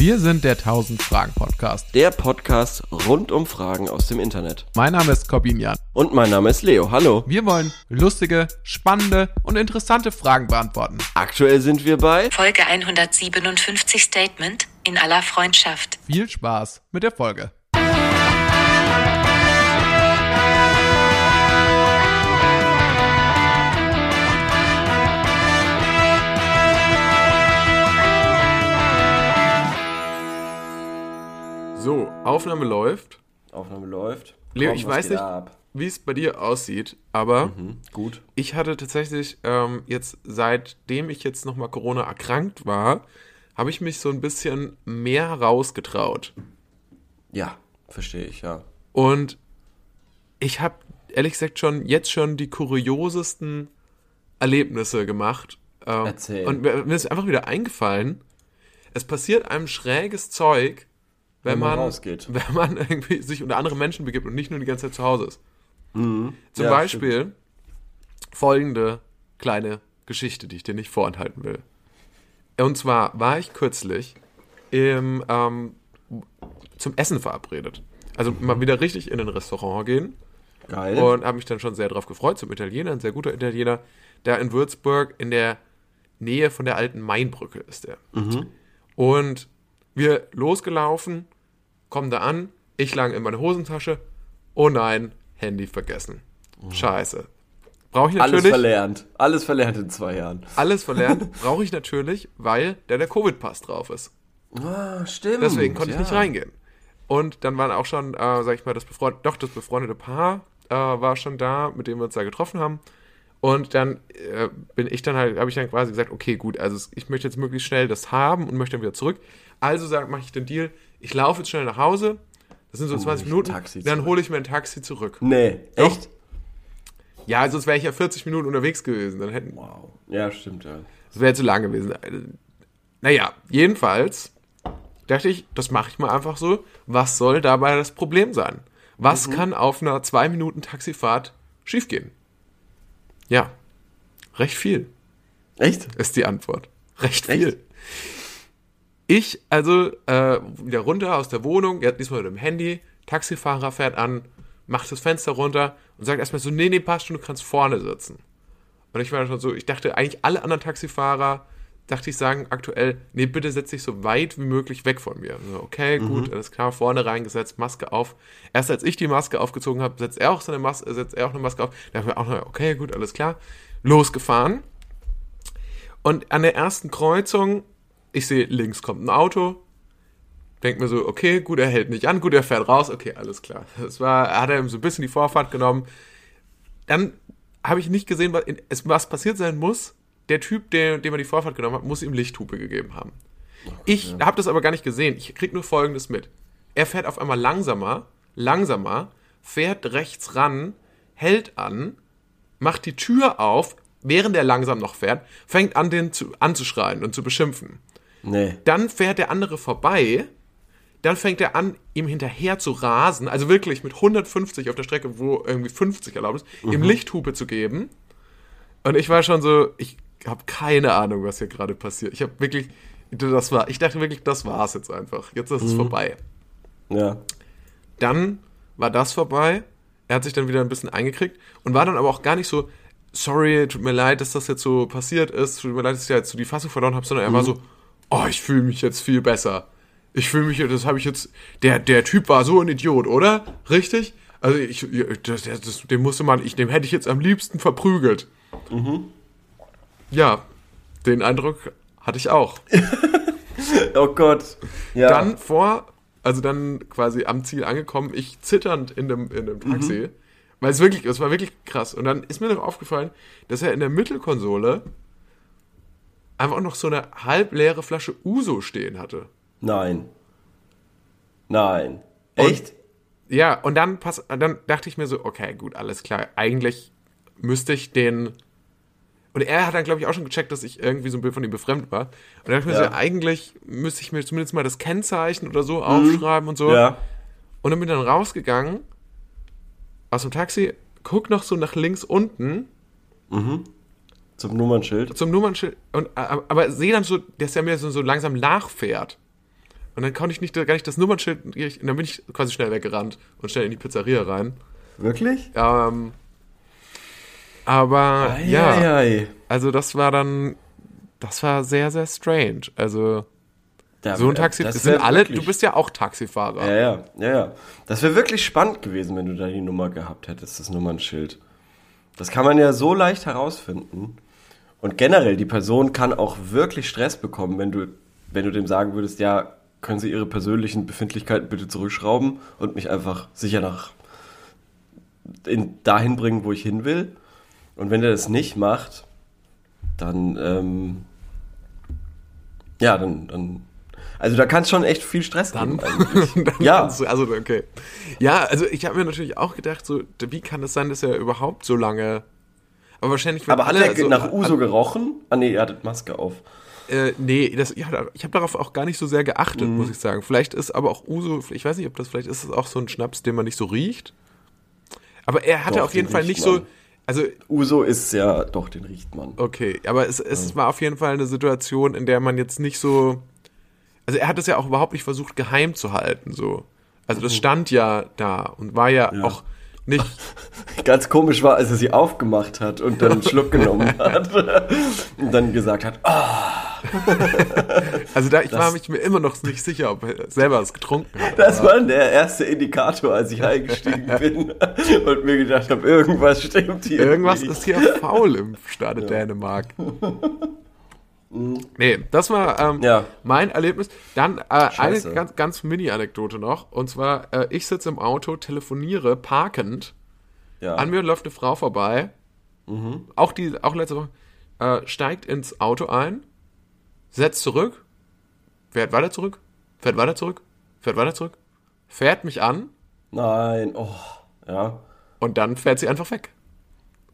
Wir sind der 1000 Fragen Podcast. Der Podcast rund um Fragen aus dem Internet. Mein Name ist Corbin Jan. Und mein Name ist Leo. Hallo. Wir wollen lustige, spannende und interessante Fragen beantworten. Aktuell sind wir bei Folge 157 Statement in aller Freundschaft. Viel Spaß mit der Folge. So, Aufnahme läuft. Aufnahme läuft. Leo, ich weiß nicht, wie es bei dir aussieht, aber Mhm, gut. ich hatte tatsächlich ähm, jetzt, seitdem ich jetzt nochmal Corona erkrankt war, habe ich mich so ein bisschen mehr rausgetraut. Ja, verstehe ich, ja. Und ich habe ehrlich gesagt schon jetzt schon die kuriosesten Erlebnisse gemacht. Ähm, Erzähl. Und mir ist einfach wieder eingefallen, es passiert einem schräges Zeug, wenn, Wenn man man, rausgeht. wenn man irgendwie sich unter andere Menschen begibt und nicht nur die ganze Zeit zu Hause ist. Zum Ja, Beispiel folgende kleine Geschichte, die ich dir nicht vorenthalten will. Und zwar war ich kürzlich im, ähm, zum Essen verabredet. Also mal wieder richtig in ein Restaurant gehen Geil. und habe mich dann schon sehr darauf gefreut, zum Italiener, ein sehr guter Italiener, der in Würzburg in der Nähe von der alten Mainbrücke ist der. Und wir losgelaufen, kommen da an, ich lang in meine Hosentasche, oh nein, Handy vergessen. Scheiße. Brauche ich Alles natürlich verlernt. Alles verlernt in zwei Jahren. alles verlernt, brauche ich natürlich, weil da der Covid-Pass drauf ist. Ah, stimmt. Deswegen konnte ich ja. nicht reingehen. Und dann waren auch schon, äh, sag ich mal, das befreundete, doch das befreundete Paar äh, war schon da, mit dem wir uns da getroffen haben. Und dann äh, bin ich dann halt, habe ich dann quasi gesagt, okay, gut, also ich möchte jetzt möglichst schnell das haben und möchte dann wieder zurück. Also sag, mache ich den Deal, ich laufe jetzt schnell nach Hause. Das sind so 20 ich ein Minuten. Taxi dann hole ich mir ein Taxi zurück. Nee, Doch. echt? Ja, sonst wäre ich ja 40 Minuten unterwegs gewesen. Dann hätten, Wow. Ja, stimmt, ja. Das wäre zu lang gewesen. Naja, jedenfalls dachte ich, das mache ich mal einfach so. Was soll dabei das Problem sein? Was kann auf einer zwei Minuten Taxifahrt schiefgehen? Ja, recht viel Echt? ist die Antwort. Recht Echt? Ich also äh, wieder runter aus der Wohnung, ja, diesmal mit dem Handy, Taxifahrer fährt an, macht das Fenster runter und sagt erstmal so, nee, nee, passt schon, du kannst vorne sitzen. Und ich war schon so, ich dachte eigentlich alle anderen Taxifahrer, dachte ich, sagen aktuell, nee, bitte setz dich so weit wie möglich weg von mir. So, okay, gut, alles klar, vorne reingesetzt, Maske auf. Erst als ich die Maske aufgezogen habe, setzt er auch so eine Maske, setzt er auch eine Maske auf. Da haben wir auch noch, okay, gut, alles klar. Losgefahren. Und an der ersten Kreuzung, ich sehe, links kommt ein Auto. Denk mir so, okay, gut, er hält nicht an, gut, er fährt raus, okay, alles klar. Das war, er hat er ihm so ein bisschen die Vorfahrt genommen. Dann habe ich nicht gesehen, was, was passiert sein muss. Der Typ, der, dem er die Vorfahrt genommen hat, muss ihm Lichthupe gegeben haben. Ich habe das aber gar nicht gesehen. Ich krieg nur Folgendes mit. Er fährt auf einmal langsamer, langsamer, fährt rechts ran, hält an, macht die Tür auf, während er langsam noch fährt, fängt an, den zu, anzuschreien und zu beschimpfen. Nee. Dann fährt der andere vorbei, dann fängt er an, ihm hinterher zu rasen, also wirklich mit 150 auf der Strecke, wo irgendwie 50 erlaubt ist, ihm Lichthupe zu geben. Und ich war schon so, ich habe keine Ahnung, was hier gerade passiert. Ich habe wirklich, das war, ich dachte wirklich, das war's jetzt einfach. Jetzt ist es vorbei. Ja. Dann war das vorbei. Er hat sich dann wieder ein bisschen eingekriegt und war dann aber auch gar nicht so, sorry, tut mir leid, dass das jetzt so passiert ist, tut mir leid, dass ich jetzt so die Fassung verloren habe, sondern er war so, oh, ich fühle mich jetzt viel besser. Ich fühle mich, das habe ich jetzt, der, der Typ war so ein Idiot, oder? Richtig? Also ich, das, das, den musste man, ich, dem hätte ich jetzt am liebsten verprügelt. Ja, den Eindruck hatte ich auch. Oh Gott. Ja. dann vor, also dann quasi am Ziel angekommen, ich zitternd in dem, in dem Taxi, weil es wirklich, es war wirklich krass. Und dann ist mir noch aufgefallen, dass er in der Mittelkonsole einfach noch so eine halbleere Flasche Uso stehen hatte. Nein. Nein. Und- Echt? Ja, und dann, pass, dann dachte ich mir so, okay, gut, alles klar. Eigentlich müsste ich den. Und er hat dann, glaube ich, auch schon gecheckt, dass ich irgendwie so ein Bild von ihm befremdet war. Und dann dachte ich mir Ja. so, eigentlich müsste ich mir zumindest mal das Kennzeichen oder so aufschreiben und so. Ja. Und dann bin ich dann rausgegangen aus dem Taxi, guck noch so nach links unten Zum Nummernschild. zum Nummernschild, und, aber sehe dann so, dass er mir so, so langsam nachfährt. Und dann konnte ich nicht, gar nicht das Nummernschild, und dann bin ich quasi schnell weggerannt und schnell in die Pizzeria rein. Wirklich? Ähm, aber ja, Eieiei. also das war dann, das war sehr, sehr strange. Also Da- so ein Taxi, das sind alle, wirklich- du bist ja auch Taxifahrer. Ja, ja, ja, ja. Das wäre wirklich spannend gewesen, wenn du da die Nummer gehabt hättest, das Nummernschild. Das kann man ja so leicht herausfinden. Und generell, die Person kann auch wirklich Stress bekommen, wenn du, wenn du dem sagen würdest, ja, können Sie Ihre persönlichen Befindlichkeiten bitte zurückschrauben und mich einfach sicher nach in, dahin bringen, wo ich hin will. Und wenn der das nicht macht, dann, ähm, ja, dann, dann, also da kann es schon echt viel Stress Dann, geben dann Ja. du, also okay. Ja, also ich habe mir natürlich auch gedacht, so, wie kann es sein, dass er überhaupt so lange. Aber wahrscheinlich, wenn Aber hat alle er so- nach Uso gerochen? Ah nee, er hatte Maske auf. Äh, nee, das, ja, ich habe darauf auch gar nicht so sehr geachtet, Mhm. muss ich sagen. Vielleicht ist aber auch Uso, ich weiß nicht, ob das, vielleicht ist es auch so ein Schnaps, den man nicht so riecht. Aber er hatte Doch, auf jeden den Fall nicht so, man. also, Uso ist ja, doch, den riecht man. okay, aber es, es war auf jeden Fall eine Situation, in der man jetzt nicht so, also er hat es ja auch überhaupt nicht versucht, geheim zu halten, so. Also das stand ja da und war ja, Mhm. Ja. auch nicht, Ganz komisch war, als er sie aufgemacht hat und dann einen Schluck genommen hat und dann gesagt hat, ah, also da, ich war Das- mich mir immer noch nicht sicher, ob er selber es getrunken hat. das war der erste Indikator, als ich eingestiegen bin und mir gedacht habe, irgendwas stimmt hier. Irgendwas nicht. ist hier faul im Staate Dänemark. Nee, das war ähm, Ja. mein Erlebnis. Dann äh, eine ganz, ganz Mini-Anekdote noch. Und zwar, äh, ich sitze im Auto, telefoniere, parkend. Ja. An mir läuft eine Frau vorbei. Auch, die, auch letzte Woche. Äh, steigt ins Auto ein, setzt zurück, fährt weiter zurück, fährt weiter zurück, fährt weiter zurück, fährt mich an Nein, oh, ja. und dann fährt sie einfach weg.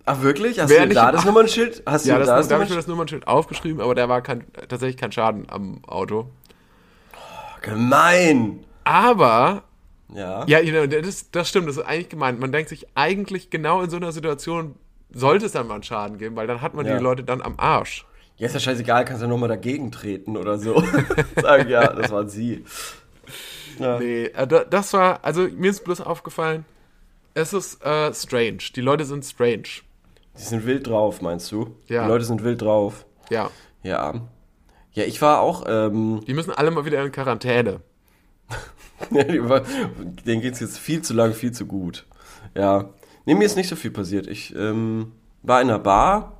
Ach wirklich? Hast Wer du da das Nummernschild? Hast Ja, du das, da da das habe ich mir das Nummernschild aufgeschrieben, aber da war kein, tatsächlich kein Schaden am Auto. Gemein. Aber, Ja. ja, genau, das, das stimmt, das ist eigentlich gemeint. Man denkt sich eigentlich genau in so einer Situation sollte es dann mal einen Schaden geben, weil dann hat man Ja. die Leute dann am Arsch. Ja, ist ja scheißegal, kannst ja nochmal dagegen treten oder so. Sagen, ja, das waren sie. Ja. Nee, äh, da- das war, also mir ist bloß aufgefallen, es ist äh, strange. Die Leute sind strange. Die sind wild drauf, meinst du? Ja. Die Leute sind wild drauf. Ja. Ja. Ja, ich war auch, ähm, Die müssen alle mal wieder in Quarantäne. denen geht's jetzt viel zu lang, viel zu gut. Ja. Nee, mir ist nicht so viel passiert. Ich ähm, war in einer Bar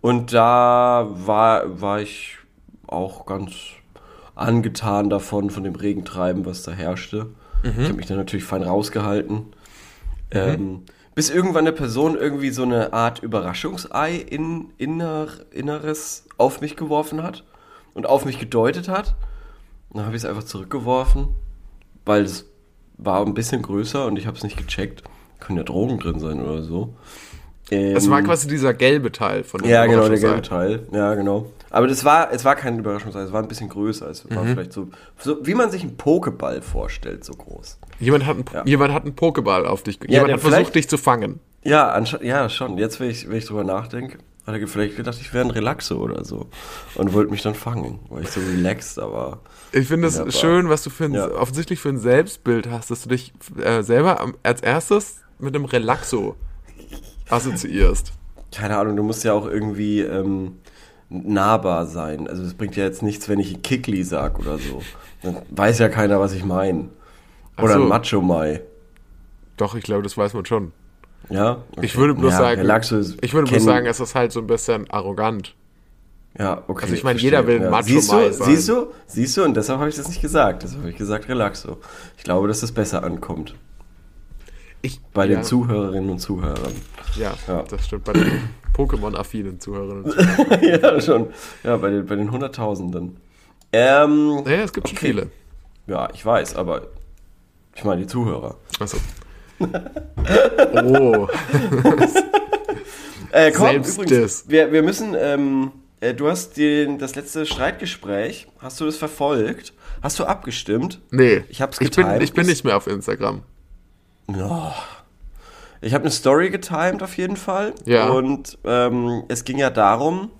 und da war, war ich auch ganz angetan davon, von dem Regentreiben, was da herrschte. Ich habe mich dann natürlich fein rausgehalten. Ähm, bis irgendwann eine Person irgendwie so eine Art Überraschungsei in inner, Inneres auf mich geworfen hat und auf mich gedeutet hat. Dann habe ich es einfach zurückgeworfen, weil es war ein bisschen größer und ich habe es nicht gecheckt. Können ja Drogen drin sein oder so. Das war Ähm, quasi dieser gelbe Teil von dem ja, genau, der gelbe Teil. Ja, genau. Aber das war, es war kein Überraschungsei, es war ein bisschen größer. Es Mhm. war vielleicht so, so, wie man sich einen Pokeball vorstellt, so groß. Jemand hat, einen, Ja. jemand hat einen Pokéball auf dich. Ja, jemand hat versucht, dich zu fangen. Ja, ja, schon. Jetzt, wenn ich, wenn ich drüber nachdenke, hat er vielleicht gedacht, ich wäre ein Relaxo oder so. Und wollte mich dann fangen, weil ich so relaxed, aber. Ich finde es schön, was du für ein, Ja. offensichtlich für ein Selbstbild hast, dass du dich äh, selber als erstes mit einem Relaxo assoziierst. keine Ahnung, du musst ja auch irgendwie ähm, nahbar sein. Also es bringt ja jetzt nichts, wenn ich Kickli sag oder so. Dann weiß ja keiner, was ich meine. Oder so. ein Macho Mai. Doch, ich glaube, das weiß man schon. Ja? Ich würde bloß ja, sagen, ich würde bloß sagen, es ist halt so ein bisschen arrogant. Ja, okay. Also ich meine, jeder will ein ja. Macho siehst Mai sein. Siehst du, siehst du, und deshalb habe ich das nicht gesagt. Deshalb habe ich gesagt Relaxo. Ich glaube, dass das besser ankommt. Ich, Bei ja, den Zuhörerinnen und Zuhörern. Ja, Ja. das stimmt. Bei den Pokémon-affinen Zuhörerinnen und Zuhörern. ja, schon. Ja, bei den, bei den Hunderttausenden. Ähm, Ja, es gibt schon Okay. viele. ja, ich weiß, aber ich meine die Zuhörer. Achso. Oh, Äh, komm, Selbstdiss. übrigens, wir, wir müssen, ähm, äh, du hast den, das letzte Streitgespräch, hast du das verfolgt? Hast du abgestimmt? nee. Ich hab's ich bin, ich bin nicht mehr auf Instagram. Ja. Ich habe eine Story getimed auf jeden Fall. Ja. Und ähm, es ging ja darum,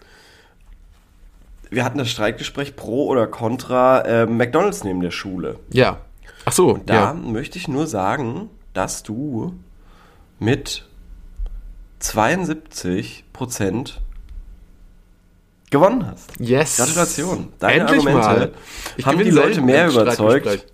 wir hatten das Streitgespräch pro oder contra äh, McDonalds neben der Schule. Ja. Ach so, Da ja. möchte ich nur sagen, dass du mit 72 Prozent gewonnen hast. Yes. Gratulation. Deine Endlich Argumente mal. Ich haben die Leute mehr überzeugt.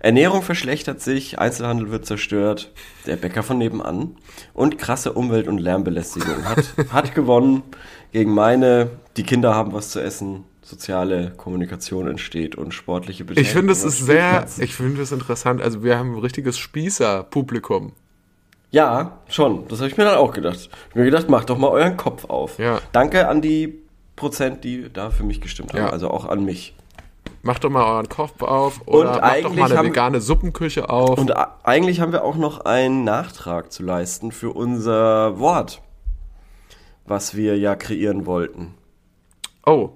Ernährung verschlechtert sich, Einzelhandel wird zerstört, der Bäcker von nebenan und krasse Umwelt- und Lärmbelästigung hat, hat gewonnen gegen meine, die Kinder haben was zu essen, soziale Kommunikation entsteht und sportliche Betätigung. Ich finde, es ist sehr, ich finde es interessant. Also wir haben ein richtiges Spießer-Publikum. Ja, schon. Das habe ich mir dann auch gedacht. Ich hab mir gedacht, macht doch mal euren Kopf auf. Ja. Danke an die Prozent, die da für mich gestimmt haben. Ja. Also auch an mich. Macht doch mal euren Kopf auf oder Und macht doch mal eine haben- vegane Suppenküche auf. Und eigentlich haben wir auch noch einen Nachtrag zu leisten für unser Wort, was wir ja kreieren wollten. oh,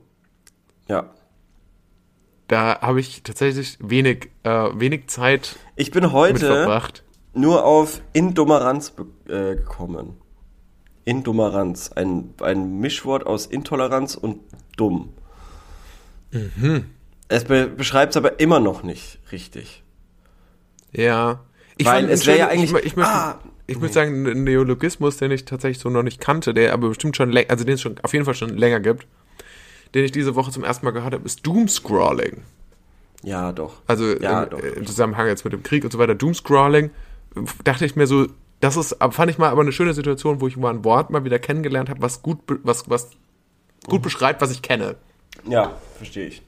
Ja. da habe ich tatsächlich wenig, äh, wenig Zeit Ich bin heute nur auf Indomaranz be- äh, gekommen. Indomaranz. Ein, ein Mischwort aus Intoleranz und dumm. Mhm. Es be beschreibt es aber immer noch nicht richtig. Ja. Ich Weil fand, es wär ja eigentlich- Ich, ich möchte, Ah, ich möchte sagen, ein Neologismus, den ich tatsächlich so noch nicht kannte, der aber bestimmt schon länger, also den es schon auf jeden Fall schon länger gibt, den ich diese Woche zum ersten Mal gehört habe, ist Doomscrawling. Ja, doch. Also ja, im, doch. im Zusammenhang jetzt mit dem Krieg und so weiter, Doomscrawling, dachte ich mir so, das ist, fand ich mal aber eine schöne Situation, wo ich mal ein Wort mal wieder kennengelernt habe, was gut, was, was gut Mhm. beschreibt, was ich kenne. Ja, verstehe ich.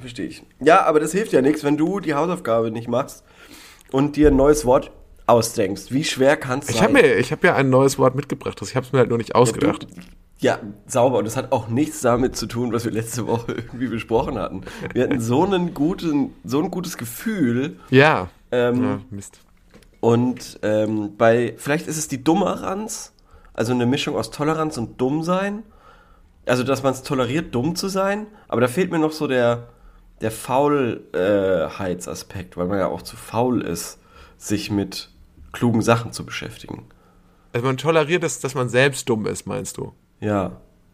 Verstehe ich. Ja, aber das hilft ja nichts, wenn du die Hausaufgabe nicht machst und dir ein neues Wort ausdenkst. Wie schwer kann es Ich habe mir, ich habe ja ein neues Wort mitgebracht, das ich habe es mir halt nur nicht ausgedacht. Ja, sauber. Und das hat auch nichts damit zu tun, was wir letzte Woche irgendwie besprochen hatten. Wir hatten so, einen guten, so ein gutes Gefühl. Ja. Ähm, ja, Mist. Und ähm, bei, vielleicht ist es die Dummeranz, also eine Mischung aus Toleranz und Dummsein. Also, dass man es toleriert, dumm zu sein. Aber da fehlt mir noch so der, der Faulheitsaspekt, weil man ja auch zu faul ist, sich mit klugen Sachen zu beschäftigen. Also man toleriert es, dass man selbst dumm ist, meinst du? Ja,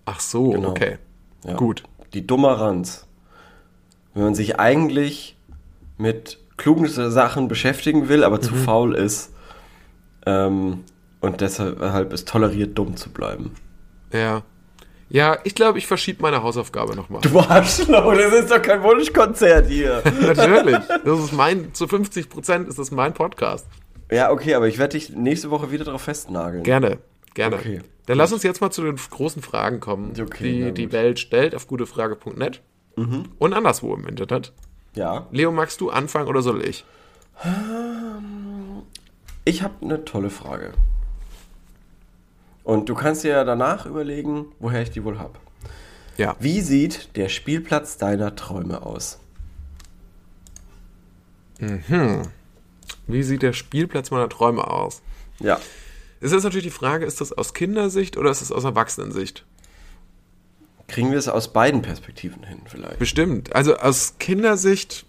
Ach so, Genau. okay. ja. Gut. Die Dummeranz. Wenn man sich eigentlich mit klugen Sachen beschäftigen will, aber zu Mhm. faul ist ähm, und deshalb es toleriert, dumm zu bleiben. Ja. Ja, ich glaube, ich verschiebe meine Hausaufgabe nochmal. Du Arschloch, das ist doch kein Wunschkonzert hier. Natürlich. Das ist mein, zu 50 Prozent ist das mein Podcast. ja, okay, aber ich werde dich nächste Woche wieder darauf festnageln. Gerne, gerne. Okay, Dann lass uns jetzt mal zu den großen Fragen kommen, Okay, die die Welt stellt auf gutefrage.net und anderswo im Internet. Ja. Leo, magst du anfangen oder soll ich? Ich habe eine tolle Frage. Und du kannst dir ja danach überlegen, woher ich die wohl habe. Ja. Wie sieht der Spielplatz deiner Träume aus? Wie sieht der Spielplatz meiner Träume aus? Ja. Es ist natürlich die Frage, ist das aus Kindersicht oder ist es aus Erwachsenensicht? Kriegen wir es aus beiden Perspektiven hin, vielleicht? Bestimmt. Also aus Kindersicht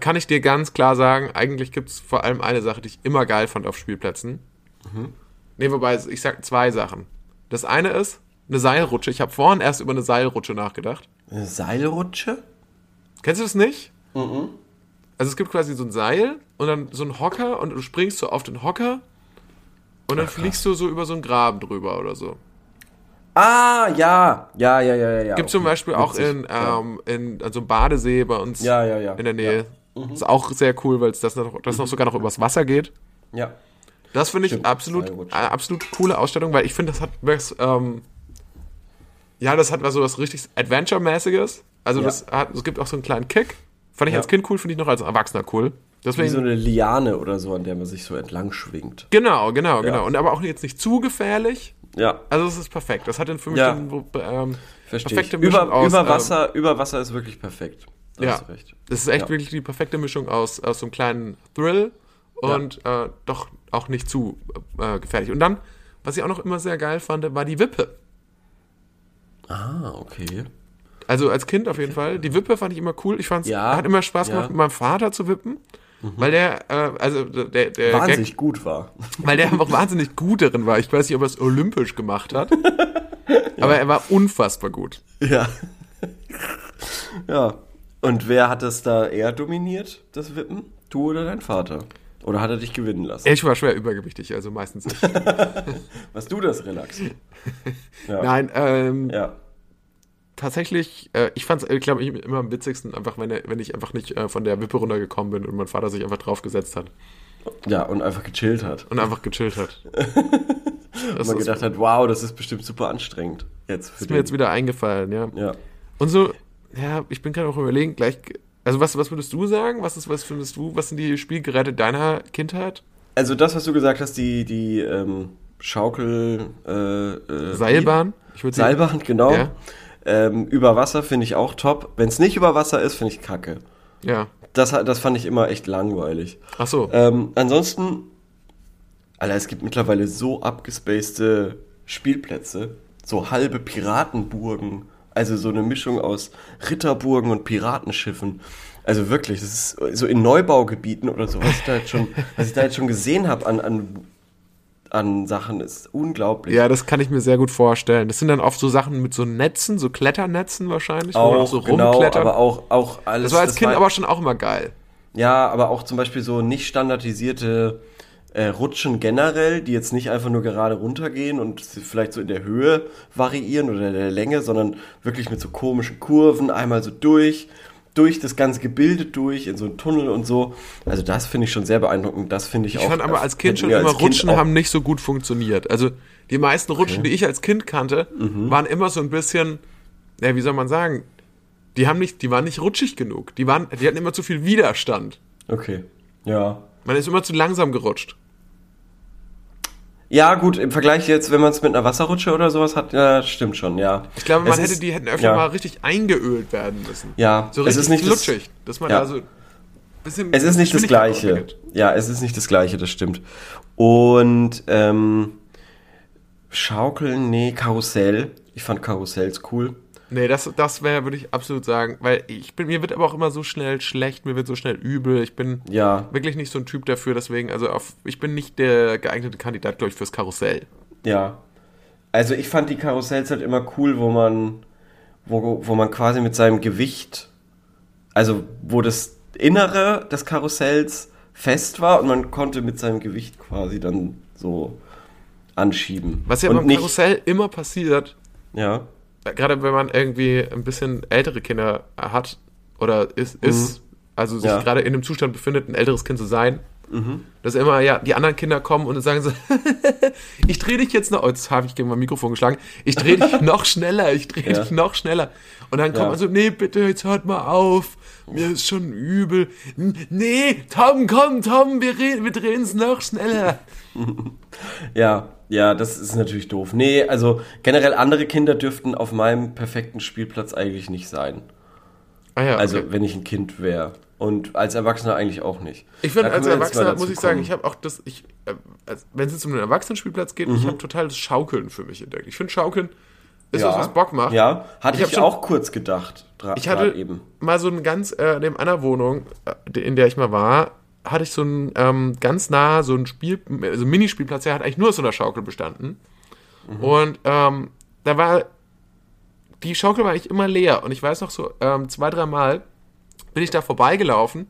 kann ich dir ganz klar sagen, eigentlich gibt es vor allem eine Sache, die ich immer geil fand auf Spielplätzen. Nee, wobei, ich sag zwei Sachen. Das eine ist eine Seilrutsche. Ich habe vorhin erst über eine Seilrutsche nachgedacht. Eine Seilrutsche? Kennst du das nicht? Also es gibt quasi so ein Seil und dann so ein Hocker und du springst so auf den Hocker und dann fliegst du so über so einen Graben drüber oder so. Ah, ja. Ja, ja, ja, ja. ja. Gibt zum okay. Beispiel auch Witzig. in, ähm, in also einem Badesee bei uns Ja, ja, ja. in der Nähe. Ist auch sehr cool, weil es das noch, das noch sogar noch übers Wasser geht. Ja. Das finde ich Stimmt, absolut, eine absolut coole Ausstellung, weil ich finde, das hat was, ähm, ja, das hat was so was richtig Adventure-mäßiges. Also Ja. das hat, es gibt auch so einen kleinen Kick. Fand ich Ja. als Kind cool, finde ich noch als Erwachsener cool. Wie Deswegen, so eine Liane oder so, an der man sich so entlang schwingt. genau, genau, genau. Und aber auch jetzt nicht zu gefährlich. Ja, Also es ist perfekt. Das hat dann für mich Ja. dann, ähm, perfekte ich. Mischung Über, aus, über, ähm, Wasser, über Wasser ist wirklich perfekt. Da Ja, das ist echt wirklich die perfekte Mischung aus, aus so einem kleinen Thrill und äh, doch auch nicht zu äh, gefährlich. Und dann, was ich auch noch immer sehr geil fand, war die Wippe. Ah, okay. Also als Kind auf jeden Fall. Die Wippe fand ich immer cool. Ich fand's, Ja, hat immer Spaß ja. gemacht, mit meinem Vater zu wippen. Weil der, äh, also der, der Wahnsinnig Gag, gut war. weil der einfach wahnsinnig gut darin war. Ich weiß nicht, ob er es olympisch gemacht hat, aber er war unfassbar gut. Ja. Ja. Und wer hat das da eher dominiert, das Wippen? Du oder dein Vater? Oder hat er dich gewinnen lassen? Ich war schwer übergewichtig, also meistens. Was du das Relax? Ja. Nein, ähm, Ja. tatsächlich, äh, ich fand es, glaube ich, immer am witzigsten, einfach wenn, er, wenn ich einfach nicht äh, von der Wippe runtergekommen bin und mein Vater sich einfach draufgesetzt hat Ja, und einfach gechillt hat. und einfach gechillt hat. Und man gedacht hat, wow, das ist bestimmt super anstrengend. Jetzt ist mir jetzt wieder eingefallen, ja. Ja. Und so, ja, ich bin gerade auch überlegen, gleich, also was, was würdest du sagen? Was ist, was findest du, was sind die Spielgeräte deiner Kindheit? Also das, was du gesagt hast, die, die ähm, Schaukel... Äh, äh, Seilbahn? Ich würde Seilbahn, genau. Ja. Ähm, über Wasser finde ich auch top. Wenn es nicht über Wasser ist, finde ich kacke. Ja. Das, das fand ich immer echt langweilig. Ach so. Ähm, ansonsten, Alter, es gibt mittlerweile so abgespacede Spielplätze, so halbe Piratenburgen, also so eine Mischung aus Ritterburgen und Piratenschiffen. Also wirklich, das ist so in Neubaugebieten oder so, was ich da jetzt schon, was ich da jetzt schon gesehen habe an, an, an Sachen, ist unglaublich. Ja, das kann ich mir sehr gut vorstellen. Das sind dann oft so Sachen mit so Netzen, so Kletternetzen wahrscheinlich, wo man auch, auch so genau, rumklettert. aber auch, auch alles. das war als Kind war- aber schon auch immer geil. Ja, aber auch zum Beispiel so nicht standardisierte äh, Rutschen generell, die jetzt nicht einfach nur gerade runtergehen und vielleicht so in der Höhe variieren oder in der Länge, sondern wirklich mit so komischen Kurven einmal so durch, durch das ganze Gebilde durch, in so einen Tunnel und so. Also das finde ich schon sehr beeindruckend. Das finde ich, Ich auch. fand aber als Kind schon immer Kind Rutschen auch- haben nicht so gut funktioniert. Also die meisten Rutschen, die ich als Kind kannte, Mhm. waren immer so ein bisschen, ja, wie soll man sagen, die haben nicht, die waren nicht rutschig genug. Die waren, die hatten immer zu viel Widerstand. Okay. Ja. Man ist immer zu langsam gerutscht. Ja, gut, im Vergleich jetzt, wenn man es mit einer Wasserrutsche oder sowas hat, ja, stimmt schon, ja. Ich glaube, man Es hätte ist- die hätten öfter ja. mal richtig eingeölt werden müssen. Ja, So es richtig ist nicht das- flutschig, dass man ja. da so ein bisschen Es ist nicht das Gleiche. Ja, es ist nicht das Gleiche, das stimmt. Und ähm, Schaukeln, nee, Karussell. Ich fand Karussells cool. Nee, das, das wäre, würde ich absolut sagen, weil ich bin, mir wird aber auch immer so schnell schlecht, mir wird so schnell übel. Ich bin Ja, wirklich nicht so ein Typ dafür, deswegen, also auf, ich bin nicht der geeignete Kandidat, glaube ich, fürs Karussell. ja. Also ich fand die Karussells halt immer cool, wo man, wo, wo man quasi mit seinem Gewicht, also wo das Innere des Karussells fest war und man konnte mit seinem Gewicht quasi dann so anschieben. Was ja und beim Karussell immer passiert, Ja, gerade wenn man irgendwie ein bisschen ältere Kinder hat oder ist, ist also sich Mhm. Ja. Mhm. gerade in dem Zustand befindet, ein älteres Kind zu sein, dass immer ja die anderen Kinder kommen und dann sagen so, ich drehe dich jetzt noch, oh, jetzt habe ich gegen mein Mikrofon geschlagen, ich drehe dich noch schneller, ich drehe Ja. dich noch schneller. Und dann kommt Ja. man so, nee, bitte, jetzt hört mal auf, mir ist schon übel. Nee, Tom, komm, Tom, wir, reden, wir drehen es noch schneller. Ja, ja, das ist natürlich doof. Nee, also generell andere Kinder dürften auf meinem perfekten Spielplatz eigentlich nicht sein. Ah ja, Also okay. wenn ich ein Kind wäre. Und als Erwachsener eigentlich auch nicht. Ich finde, als Erwachsener muss ich sagen, kommen. ich habe auch das, ich, äh, wenn es jetzt um den Erwachsenenspielplatz geht, ich habe total das Schaukeln für mich entdeckt. Ich finde Schaukeln ist was, was Bock macht. Ja, hatte Ich ich, schon- auch kurz gedacht. Ich hatte eben. mal so ein ganz, äh, neben einer Wohnung, äh, in der ich mal war, hatte ich so ein ähm, ganz nah so ein Spiel, also ein Minispielplatz, der hat eigentlich nur aus so einer Schaukel bestanden. Mhm. Und ähm, da war, die Schaukel war eigentlich immer leer. Und ich weiß noch so, ähm, zwei, drei Mal bin ich da vorbeigelaufen,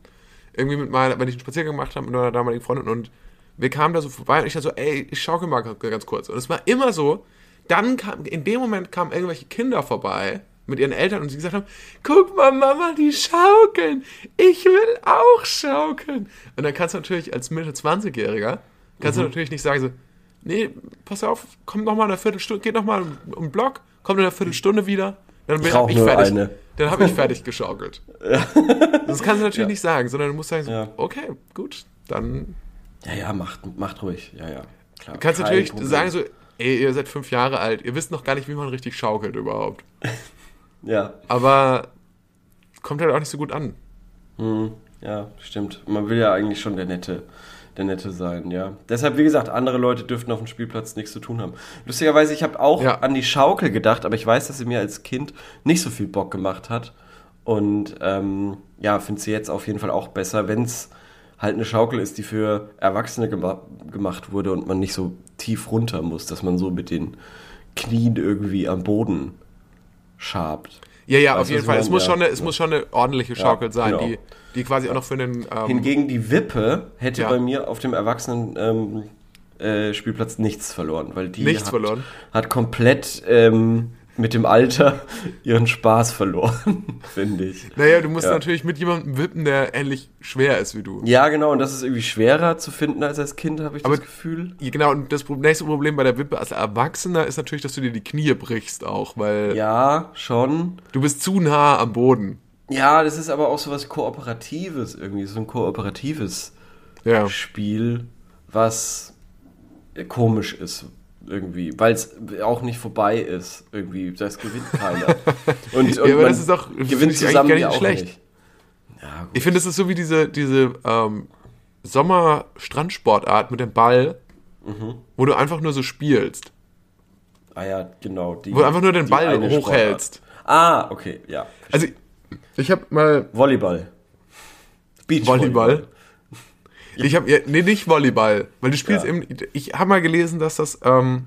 irgendwie mit meiner, wenn ich einen Spaziergang gemacht habe mit meiner damaligen Freundin und wir kamen da so vorbei und ich dachte so, ey, ich schaukel mal ganz- kurz. Und es war immer so, dann kam, in dem Moment kamen irgendwelche Kinder vorbei mit ihren Eltern und sie gesagt haben, guck mal, Mama, die schaukeln. Ich will auch schaukeln. Und dann kannst du natürlich als Mitte 20-Jähriger, kannst Mhm. du natürlich nicht sagen so, nee, pass auf, komm noch mal in einer Viertelstunde, geht noch mal um, um den Block, komm in einer Viertelstunde wieder. Dann bin ich nur fertig. eine. Dann habe ich fertig geschaukelt. Das kannst du natürlich Ja. nicht sagen, sondern du musst sagen, so, Ja. okay, gut, dann Ja, ja, macht, macht ruhig. Ja, ja. Klar. Du kannst Kein natürlich Problem. sagen so, ey, ihr seid fünf Jahre alt, ihr wisst noch gar nicht, wie man richtig schaukelt überhaupt. Ja. Aber kommt halt auch nicht so gut an. Hm, ja, stimmt. Man will ja eigentlich schon der Nette, der Nette sein, ja. Deshalb, wie gesagt, andere Leute dürften auf dem Spielplatz nichts zu tun haben. Lustigerweise, ich habe auch Ja. an die Schaukel gedacht, aber ich weiß, dass sie mir als Kind nicht so viel Bock gemacht hat. Und ähm, ja, finde sie jetzt auf jeden Fall auch besser, wenn es halt eine Schaukel ist, die für Erwachsene gema gemacht wurde und man nicht so tief runter muss, dass man so mit den Knien irgendwie am Boden schabt. Ja, ja, Weißt auf jeden Fall. Es muss, Ja, schon eine, es ja. muss schon eine ordentliche Schaukel sein, genau. die, die quasi auch noch für den. Ähm, Hingegen die Wippe hätte Ja. bei mir auf dem Erwachsenen ähm, äh, Spielplatz nichts verloren, weil die Nichts hat, verloren? hat komplett ähm, mit dem Alter ihren Spaß verloren, finde ich. naja, du musst Ja. natürlich mit jemandem wippen, der ähnlich schwer ist wie du. Ja, genau, und das ist irgendwie schwerer zu finden als als Kind, habe ich Aber- das Gefühl. Genau, und das nächste Problem bei der Wippe als Erwachsener ist natürlich, dass du dir die Knie brichst auch, weil Ja, schon. du bist zu nah am Boden. Ja, das ist aber auch so was Kooperatives irgendwie, so ein kooperatives Ja. Spiel, was komisch ist irgendwie, weil es auch nicht vorbei ist irgendwie, das gewinnt keiner. Und, und Ja, aber das ist das gewinnt zusammen gar nicht auch schlecht. nicht. Ja. Ich finde, es ist so wie diese, diese ähm, Sommer-Strandsportart mit dem Ball, Mhm. wo du einfach nur so spielst. Ah ja, genau. Die, Wo du einfach nur den Ball hochhältst. Ah, okay, ja. Also, ich habe mal Volleyball. Volleyball. Ich habe ja, nee, nicht Volleyball, weil du spielst Ja. eben. Ich habe mal gelesen, dass das, ähm,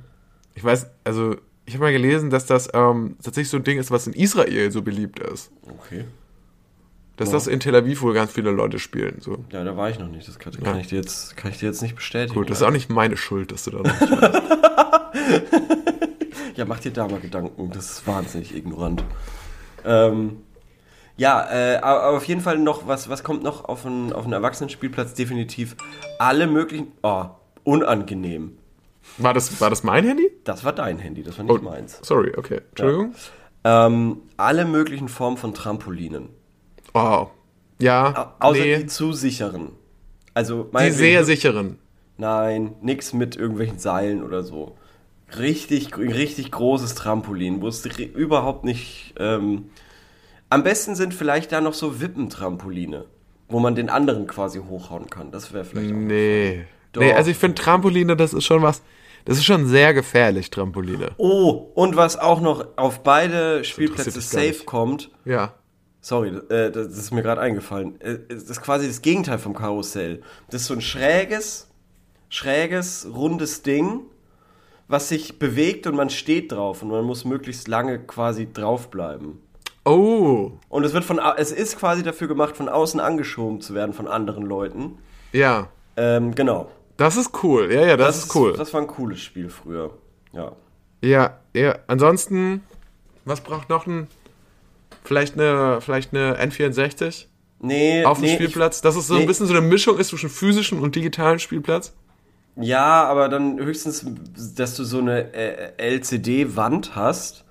ich weiß, also ich habe mal gelesen, dass das ähm, tatsächlich so ein Ding ist, was in Israel so beliebt ist. Okay. Dass das in Tel Aviv wohl ganz viele Leute spielen. So. Ja, da war ich noch nicht. Das kann, kann, ich, dir jetzt, kann ich dir jetzt nicht bestätigen. Gut, das ist auch nicht meine Schuld, dass du da noch nicht weißt. Ja, mach dir da mal Gedanken. Das ist wahnsinnig ignorant. Ähm, ja, äh, aber auf jeden Fall noch, was, was kommt noch auf einen, auf einen Erwachsenenspielplatz? Definitiv alle möglichen. Oh, unangenehm. War das, war das mein Handy? Das war dein Handy, das war nicht Oh, meins. Sorry, okay. Entschuldigung. Ähm, alle möglichen Formen von Trampolinen. Oh. Ja. Außer nee, die zu sicheren. Also, die sehr sicheren. Nein, nix mit irgendwelchen Seilen oder so. Richtig, richtig großes Trampolin, wo es überhaupt nicht. Ähm, am besten sind vielleicht da noch so Wippentrampoline, wo man den anderen quasi hochhauen kann. Das wäre vielleicht auch. Nee. Doch. Nee, also ich finde Trampoline, das ist schon was. Das ist schon sehr gefährlich, Trampoline. Oh, und was auch noch auf beide Spielplätze safe kommt. Ja. Sorry, äh, das ist mir gerade eingefallen. Äh, Das ist quasi das Gegenteil vom Karussell. Das ist so ein schräges, schräges, rundes Ding, was sich bewegt und man steht drauf und man muss möglichst lange quasi draufbleiben. Oh. Und es wird von, es ist quasi dafür gemacht, von außen angeschoben zu werden von anderen Leuten. Ja. Ähm, genau. Das ist cool. Ja, ja, das, ist cool. Das war ein cooles Spiel früher. Ja. Ja, ja. Ansonsten, was braucht noch ein. Vielleicht eine, vielleicht eine N64 Nee, auf dem nee, Spielplatz? Dass es so nee. ein bisschen so eine Mischung ist zwischen physischen und digitalen Spielplatz? Ja, aber dann höchstens, dass du so eine äh, LCD-Wand hast,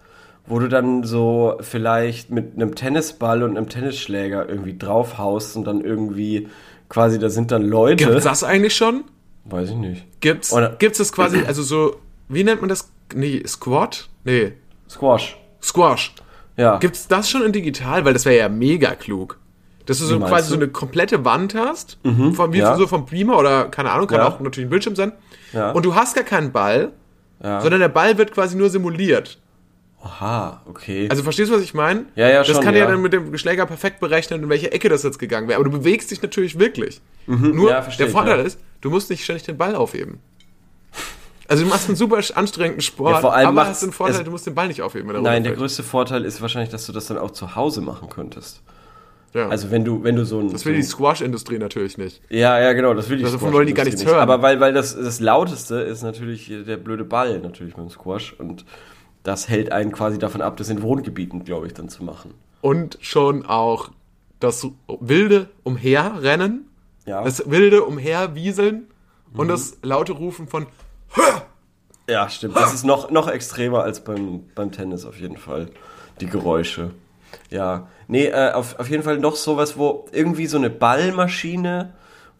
wo du dann so vielleicht mit einem Tennisball und einem Tennisschläger irgendwie draufhaust und dann irgendwie quasi, da sind dann Leute. Gibt's das eigentlich schon? Weiß ich nicht. Gibt's, Oder- gibt's das quasi, also so, wie nennt man das? Nee, Squat? Nee, Squash. Squash. Ja. Gibt's das schon in digital? Weil das wäre ja mega klug. Dass du so quasi so du? Mhm. eine komplette Wand hast, von, wie ja. so vom Beamer oder keine Ahnung, kann Ja. auch natürlich ein Bildschirm sein. Ja. Und du hast gar keinen Ball, ja. sondern der Ball wird quasi nur simuliert. Aha, okay. Also verstehst du, was ich meine? Ja, ja, Das schon, kann ja. ja. dann mit dem Schläger perfekt berechnen, in welche Ecke das jetzt gegangen wäre. Aber du bewegst dich natürlich wirklich. Nur ja, der Vorteil ja. ist, du musst nicht ständig den Ball aufheben. Also du machst einen super anstrengenden Sport, Ja, vor allem aber hast den Vorteil, es- du musst den Ball nicht aufheben. wenn Nein, der größte Vorteil ist wahrscheinlich, dass du das dann auch zu Hause machen könntest. ja. Also wenn du, wenn du so ein. das so will ein die Squash-Industrie natürlich nicht. Ja, ja, genau, das will ich Davon wollen die gar nichts hören. Aber weil, weil das, das Lauteste ist natürlich der blöde Ball, natürlich beim Squash. Und das hält einen quasi davon ab, das in Wohngebieten, glaube ich, dann zu machen. Und schon auch das wilde Umherrennen, Ja. das wilde Umherwieseln Mhm. und das laute Rufen von ja, stimmt. Das ist noch, noch extremer als beim, beim Tennis auf jeden Fall. Die Geräusche. Ja. Nee, äh, auf, auf jeden Fall noch sowas, wo irgendwie so eine Ballmaschine,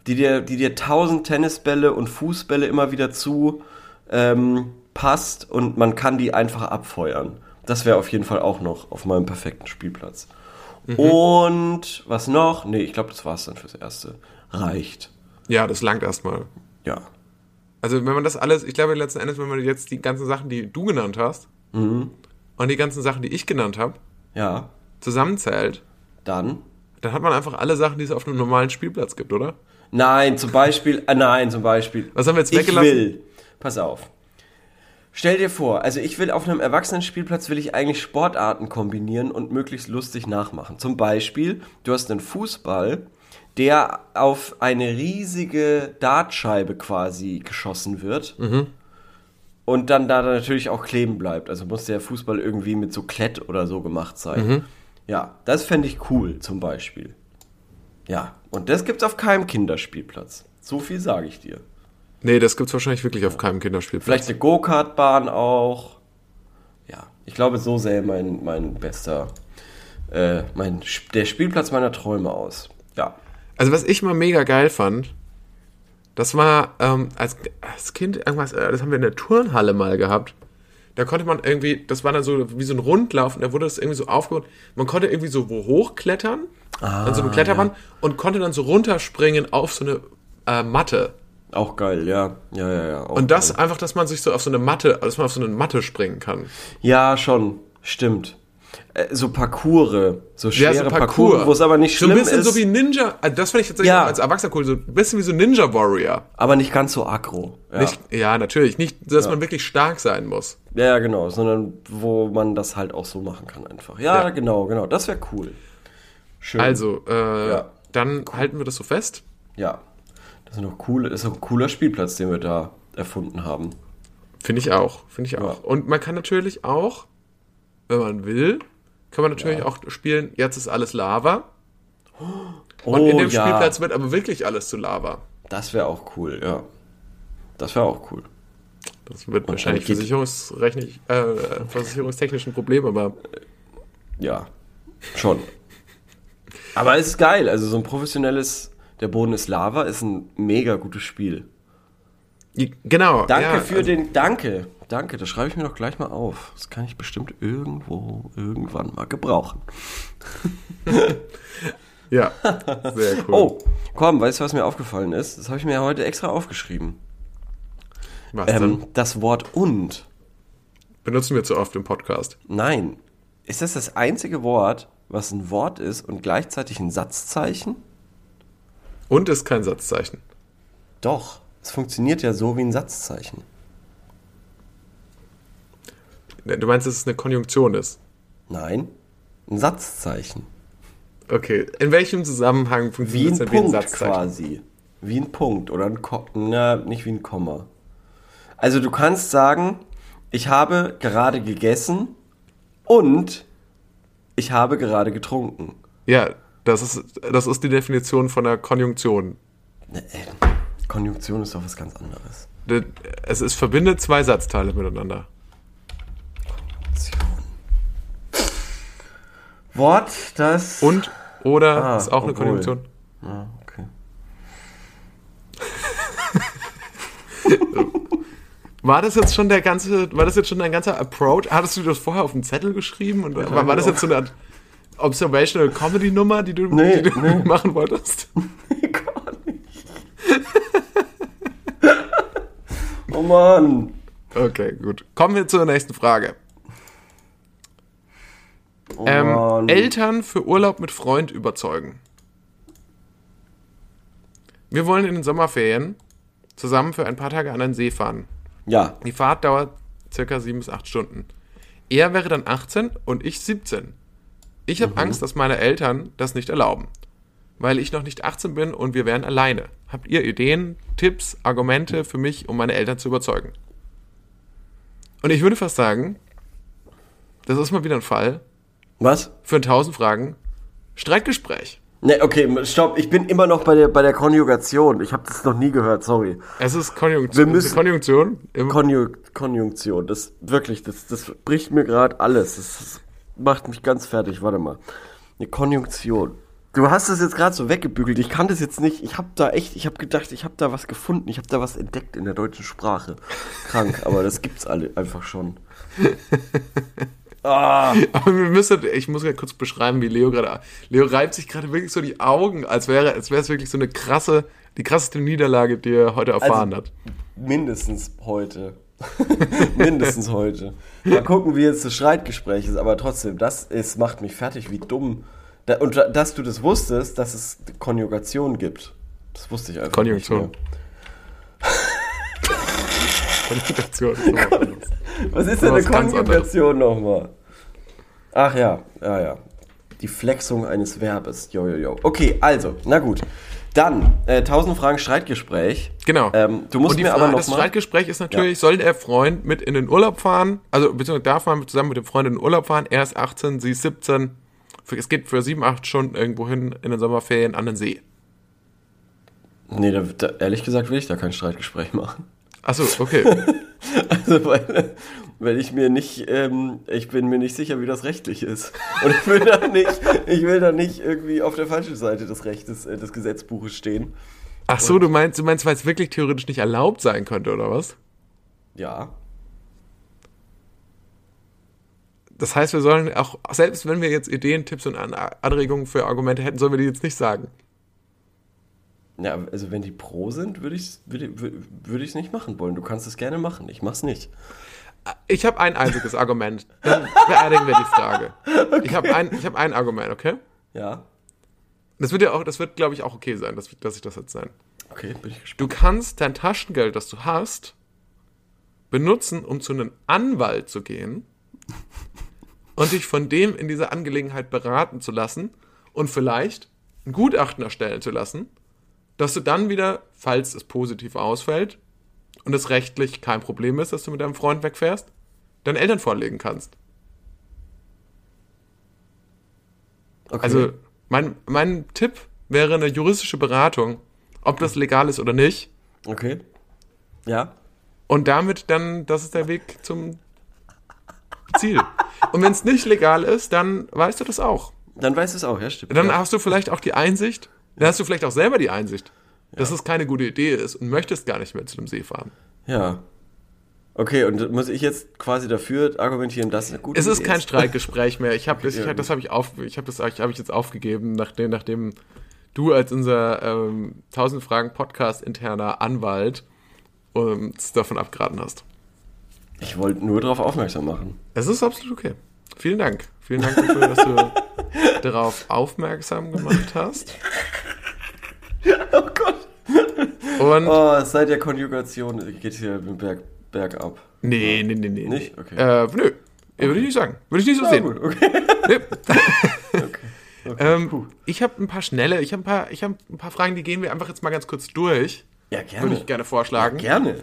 die dir, die dir tausend Tennisbälle und Fußbälle immer wieder zu ähm, passt und man kann die einfach abfeuern. Das wäre auf jeden Fall auch noch auf meinem perfekten Spielplatz. Und was noch? Nee, ich glaube, das war's dann fürs Erste. Reicht. Ja, das langt erstmal. Ja. Also wenn man das alles, ich glaube letzten Endes, wenn man jetzt die ganzen Sachen, die du genannt hast Mhm. und die ganzen Sachen, die ich genannt habe, Ja. zusammenzählt, Dann. dann hat man einfach alle Sachen, die es auf einem normalen Spielplatz gibt, oder? Nein, zum Beispiel, äh, nein, zum Beispiel. Was haben wir jetzt ich weggelassen? will, pass auf. Stell dir vor, also ich will auf einem Erwachsenenspielplatz will ich eigentlich Sportarten kombinieren und möglichst lustig nachmachen. Zum Beispiel, du hast einen Fußball, der auf eine riesige Dartscheibe quasi geschossen wird. Und dann da natürlich auch kleben bleibt. Also muss der Fußball irgendwie mit so Klett oder so gemacht sein. Ja, das fände ich cool, zum Beispiel. Ja, und das gibt's auf keinem Kinderspielplatz. So viel sage ich dir. Nee, das gibt's wahrscheinlich wirklich auf keinem Kinderspielplatz. Vielleicht eine Go-Kart-Bahn auch. Ja, ich glaube, so sähe mein, mein bester, äh, mein, der Spielplatz meiner Träume aus. Ja. Also was ich mal mega geil fand, das war ähm, als, als Kind irgendwas, äh, das haben wir in der Turnhalle mal gehabt. Da konnte man irgendwie, das war dann so wie so ein Rundlauf und da wurde das irgendwie so aufgebaut. Man konnte irgendwie so hochklettern, an so eine Kletterbahn und konnte dann so runterspringen auf so eine äh, Matte. Auch geil, ja. Ja, ja, ja. Und das geil. einfach, dass man sich so auf so eine Matte, dass man auf so eine Matte springen kann. Ja, schon. Stimmt. Äh, so Parcours, so schwere so Parcours, wo es aber nicht So schlimm ein bisschen ist, so wie Ninja, also das finde ich tatsächlich Ja. als Erwachsener cool, so ein bisschen wie so Ninja Warrior. aber nicht ganz so aggro. Ja. Nicht, ja, natürlich. Nicht, dass man wirklich stark sein muss. ja, ja, genau, sondern wo man das halt auch so machen kann einfach. Ja, Ja. genau, genau, das wäre cool. Schön. Also, äh, Ja. dann halten wir das so fest. Ja. Das ist noch cool, ist ein cooler Spielplatz, den wir da erfunden haben. Finde ich auch. Finde ich auch. Und man kann natürlich auch, wenn man will, kann man natürlich auch spielen, jetzt ist alles Lava. Und in dem Spielplatz wird aber wirklich alles zu Lava. Das wäre auch cool, ja. Das wäre auch cool. Das wird wahrscheinlich geht- versicherungsrechnig, äh, versicherungstechnisch ein Problem, aber Ja, schon. Aber es ist geil. Also so ein professionelles Der Boden ist Lava ist ein mega gutes Spiel. genau. Danke ja, für also, den. Danke. Danke. Das schreibe ich mir doch gleich mal auf. Das kann ich bestimmt irgendwo, irgendwann mal gebrauchen. Ja, sehr cool. Oh, komm, weißt du, was mir aufgefallen ist? Das habe ich mir heute extra aufgeschrieben. was denn? Ähm, das Wort und. Benutzen wir zu oft im Podcast. Nein. Ist das das einzige Wort, was ein Wort ist und gleichzeitig ein Satzzeichen? Und ist kein Satzzeichen. Doch. Es funktioniert ja so wie ein Satzzeichen. Du meinst, dass es eine Konjunktion ist? Nein. Ein Satzzeichen. Okay. In welchem Zusammenhang funktioniert es denn wie ein Punkt Satzzeichen? quasi. Wie ein Punkt oder ein Komma. Na, nicht wie ein Komma. Also du kannst sagen, ich habe gerade gegessen und ich habe gerade getrunken. Ja, das ist, das ist die Definition von einer Konjunktion. Ne, ey, Konjunktion ist doch was ganz anderes. Es ist, verbindet zwei Satzteile miteinander. Wort, das... Und oder Ah, ist auch eine obwohl. Konjunktion. Ah, okay. War das jetzt schon der ganze, war das jetzt schon dein ganzer Approach? Hattest du das vorher auf dem Zettel geschrieben? Und war, war das jetzt so eine Art Observational Comedy Nummer, die du, Nee, die du nee. machen wolltest? Gar nicht. oh Mann. Okay, gut. Kommen wir zur nächsten Frage. Oh Ähm. Eltern für Urlaub mit Freund überzeugen. Wir wollen in den Sommerferien zusammen für ein paar Tage an den See fahren. Ja, Die Fahrt dauert circa sieben bis acht Stunden. Er wäre dann 18 und ich 17. Ich habe Angst, dass meine Eltern das nicht erlauben, weil ich noch nicht 18 bin und wir wären alleine. Habt ihr Ideen, Tipps, Argumente für mich, um meine Eltern zu überzeugen? Und ich würde fast sagen, das ist mal wieder ein Fall was? für ein 1000 Fragen Streitgespräch. Ne, okay, stopp. Ich bin immer noch bei der, bei der Konjugation. Ich habe das noch nie gehört, sorry. Es ist Konjunktion. Wir müssen- Konjunktion. Konju Konjunktion, das wirklich, das, das bricht mir gerade alles. Das, das macht mich ganz fertig. Warte mal. Eine Konjunktion. Du hast das jetzt gerade so weggebügelt. Ich kann das jetzt nicht. Ich habe da echt, ich habe gedacht, ich habe da was gefunden. Ich habe da was entdeckt in der deutschen Sprache. Krank, aber das gibt's alle einfach schon. Ah, Aber wir müssen, ich muss ja kurz beschreiben, wie Leo gerade. Leo reibt sich gerade wirklich so die Augen, als wäre, als wäre es wirklich so eine krasse, die krasseste Niederlage, die er heute erfahren hat. mindestens heute. mindestens heute. Mal gucken, wie jetzt das Streitgespräch ist, aber trotzdem, das ist, macht mich fertig, wie dumm. Da, und da- dass du das wusstest, dass es Konjugation gibt. Das wusste ich einfach Konjunktion. nicht Konjugation. Was ist denn eine Konjugation nochmal? Ach ja, ja, ja. Die Flexung eines Verbes. Jo, jo, jo. Okay, also, na gut. Dann, äh, 1000 Fragen Streitgespräch. Genau. Ähm, du musst mir Frage, aber noch das mal... Streitgespräch ist natürlich, soll der Freund mit in den Urlaub fahren? Also, beziehungsweise darf man zusammen mit dem Freund in den Urlaub fahren? Er ist 18, sie ist 17. Für- Es geht für 7, 8 Stunden irgendwo hin in den Sommerferien an den See. Nee, da, da, ehrlich gesagt will ich da kein Streitgespräch machen. Achso, okay. Also, weil, weil ich mir nicht, ähm, ich bin mir nicht sicher, wie das rechtlich ist. Und ich will da nicht, ich will da nicht irgendwie auf der falschen Seite des Rechtes, äh, des Gesetzbuches stehen. Ach so, du meinst, du meinst, weil es wirklich theoretisch nicht erlaubt sein könnte, oder was? Ja. Das heißt, wir sollen auch, selbst wenn wir jetzt Ideen, Tipps und An- Anregungen für Argumente hätten, sollen wir die jetzt nicht sagen. Ja, also wenn die pro sind, würde ich es würde ich's nicht machen wollen. Du kannst es gerne machen, ich mach's nicht. Ich habe ein einziges Argument. Dann beerdigen wir die Frage. Ich habe ein, ich hab ein Argument, okay? Ja. Das wird ja auch, das wird, glaube ich, auch okay sein, dass, dass ich das jetzt sein. Okay, bin ich gespannt. Du kannst dein Taschengeld, das du hast, benutzen, um zu einem Anwalt zu gehen und dich von dem in dieser Angelegenheit beraten zu lassen und vielleicht ein Gutachten erstellen zu lassen, dass du dann wieder, falls es positiv ausfällt und es rechtlich kein Problem ist, dass du mit deinem Freund wegfährst, deinen Eltern vorlegen kannst. Okay. Also mein, mein Tipp wäre eine juristische Beratung, ob das legal ist oder nicht. okay. Ja. Und damit dann, das ist der Weg zum Ziel. Und wenn es nicht legal ist, dann weißt du das auch. Dann weißt du es auch, ja, stimmt. Dann ja. hast du vielleicht auch die Einsicht, dann hast du vielleicht auch selber die Einsicht, dass es keine gute Idee ist und möchtest gar nicht mehr zu dem See fahren. ja. Okay, und muss ich jetzt quasi dafür argumentieren, dass eine gute Es ist Idee kein Streitgespräch mehr. Ich habe das, ja, ich, das habe ich auf, ich habe das, habe ich jetzt aufgegeben, nachdem, nachdem du als unser ähm, 1000 Fragen Podcast interner Anwalt uns davon abgeraten hast. Ich wollte nur darauf aufmerksam machen. Es ist absolut okay. Vielen Dank. Vielen Dank dafür, dass du darauf aufmerksam gemacht hast. Oh Gott. Und Oh, seit der Konjugation geht hier Berg, bergab. nee, nee, nee, nee. Nicht? Okay. Äh, nö. Würde ich nicht sagen. Würde ich nicht so Ja, sehen. gut, okay. Nee. okay. ähm, ich habe ein paar schnelle, ich habe ein paar, ich habe ein paar Fragen, die gehen wir einfach jetzt mal ganz kurz durch. Ja, Würde gerne. ich gerne vorschlagen. Gerne.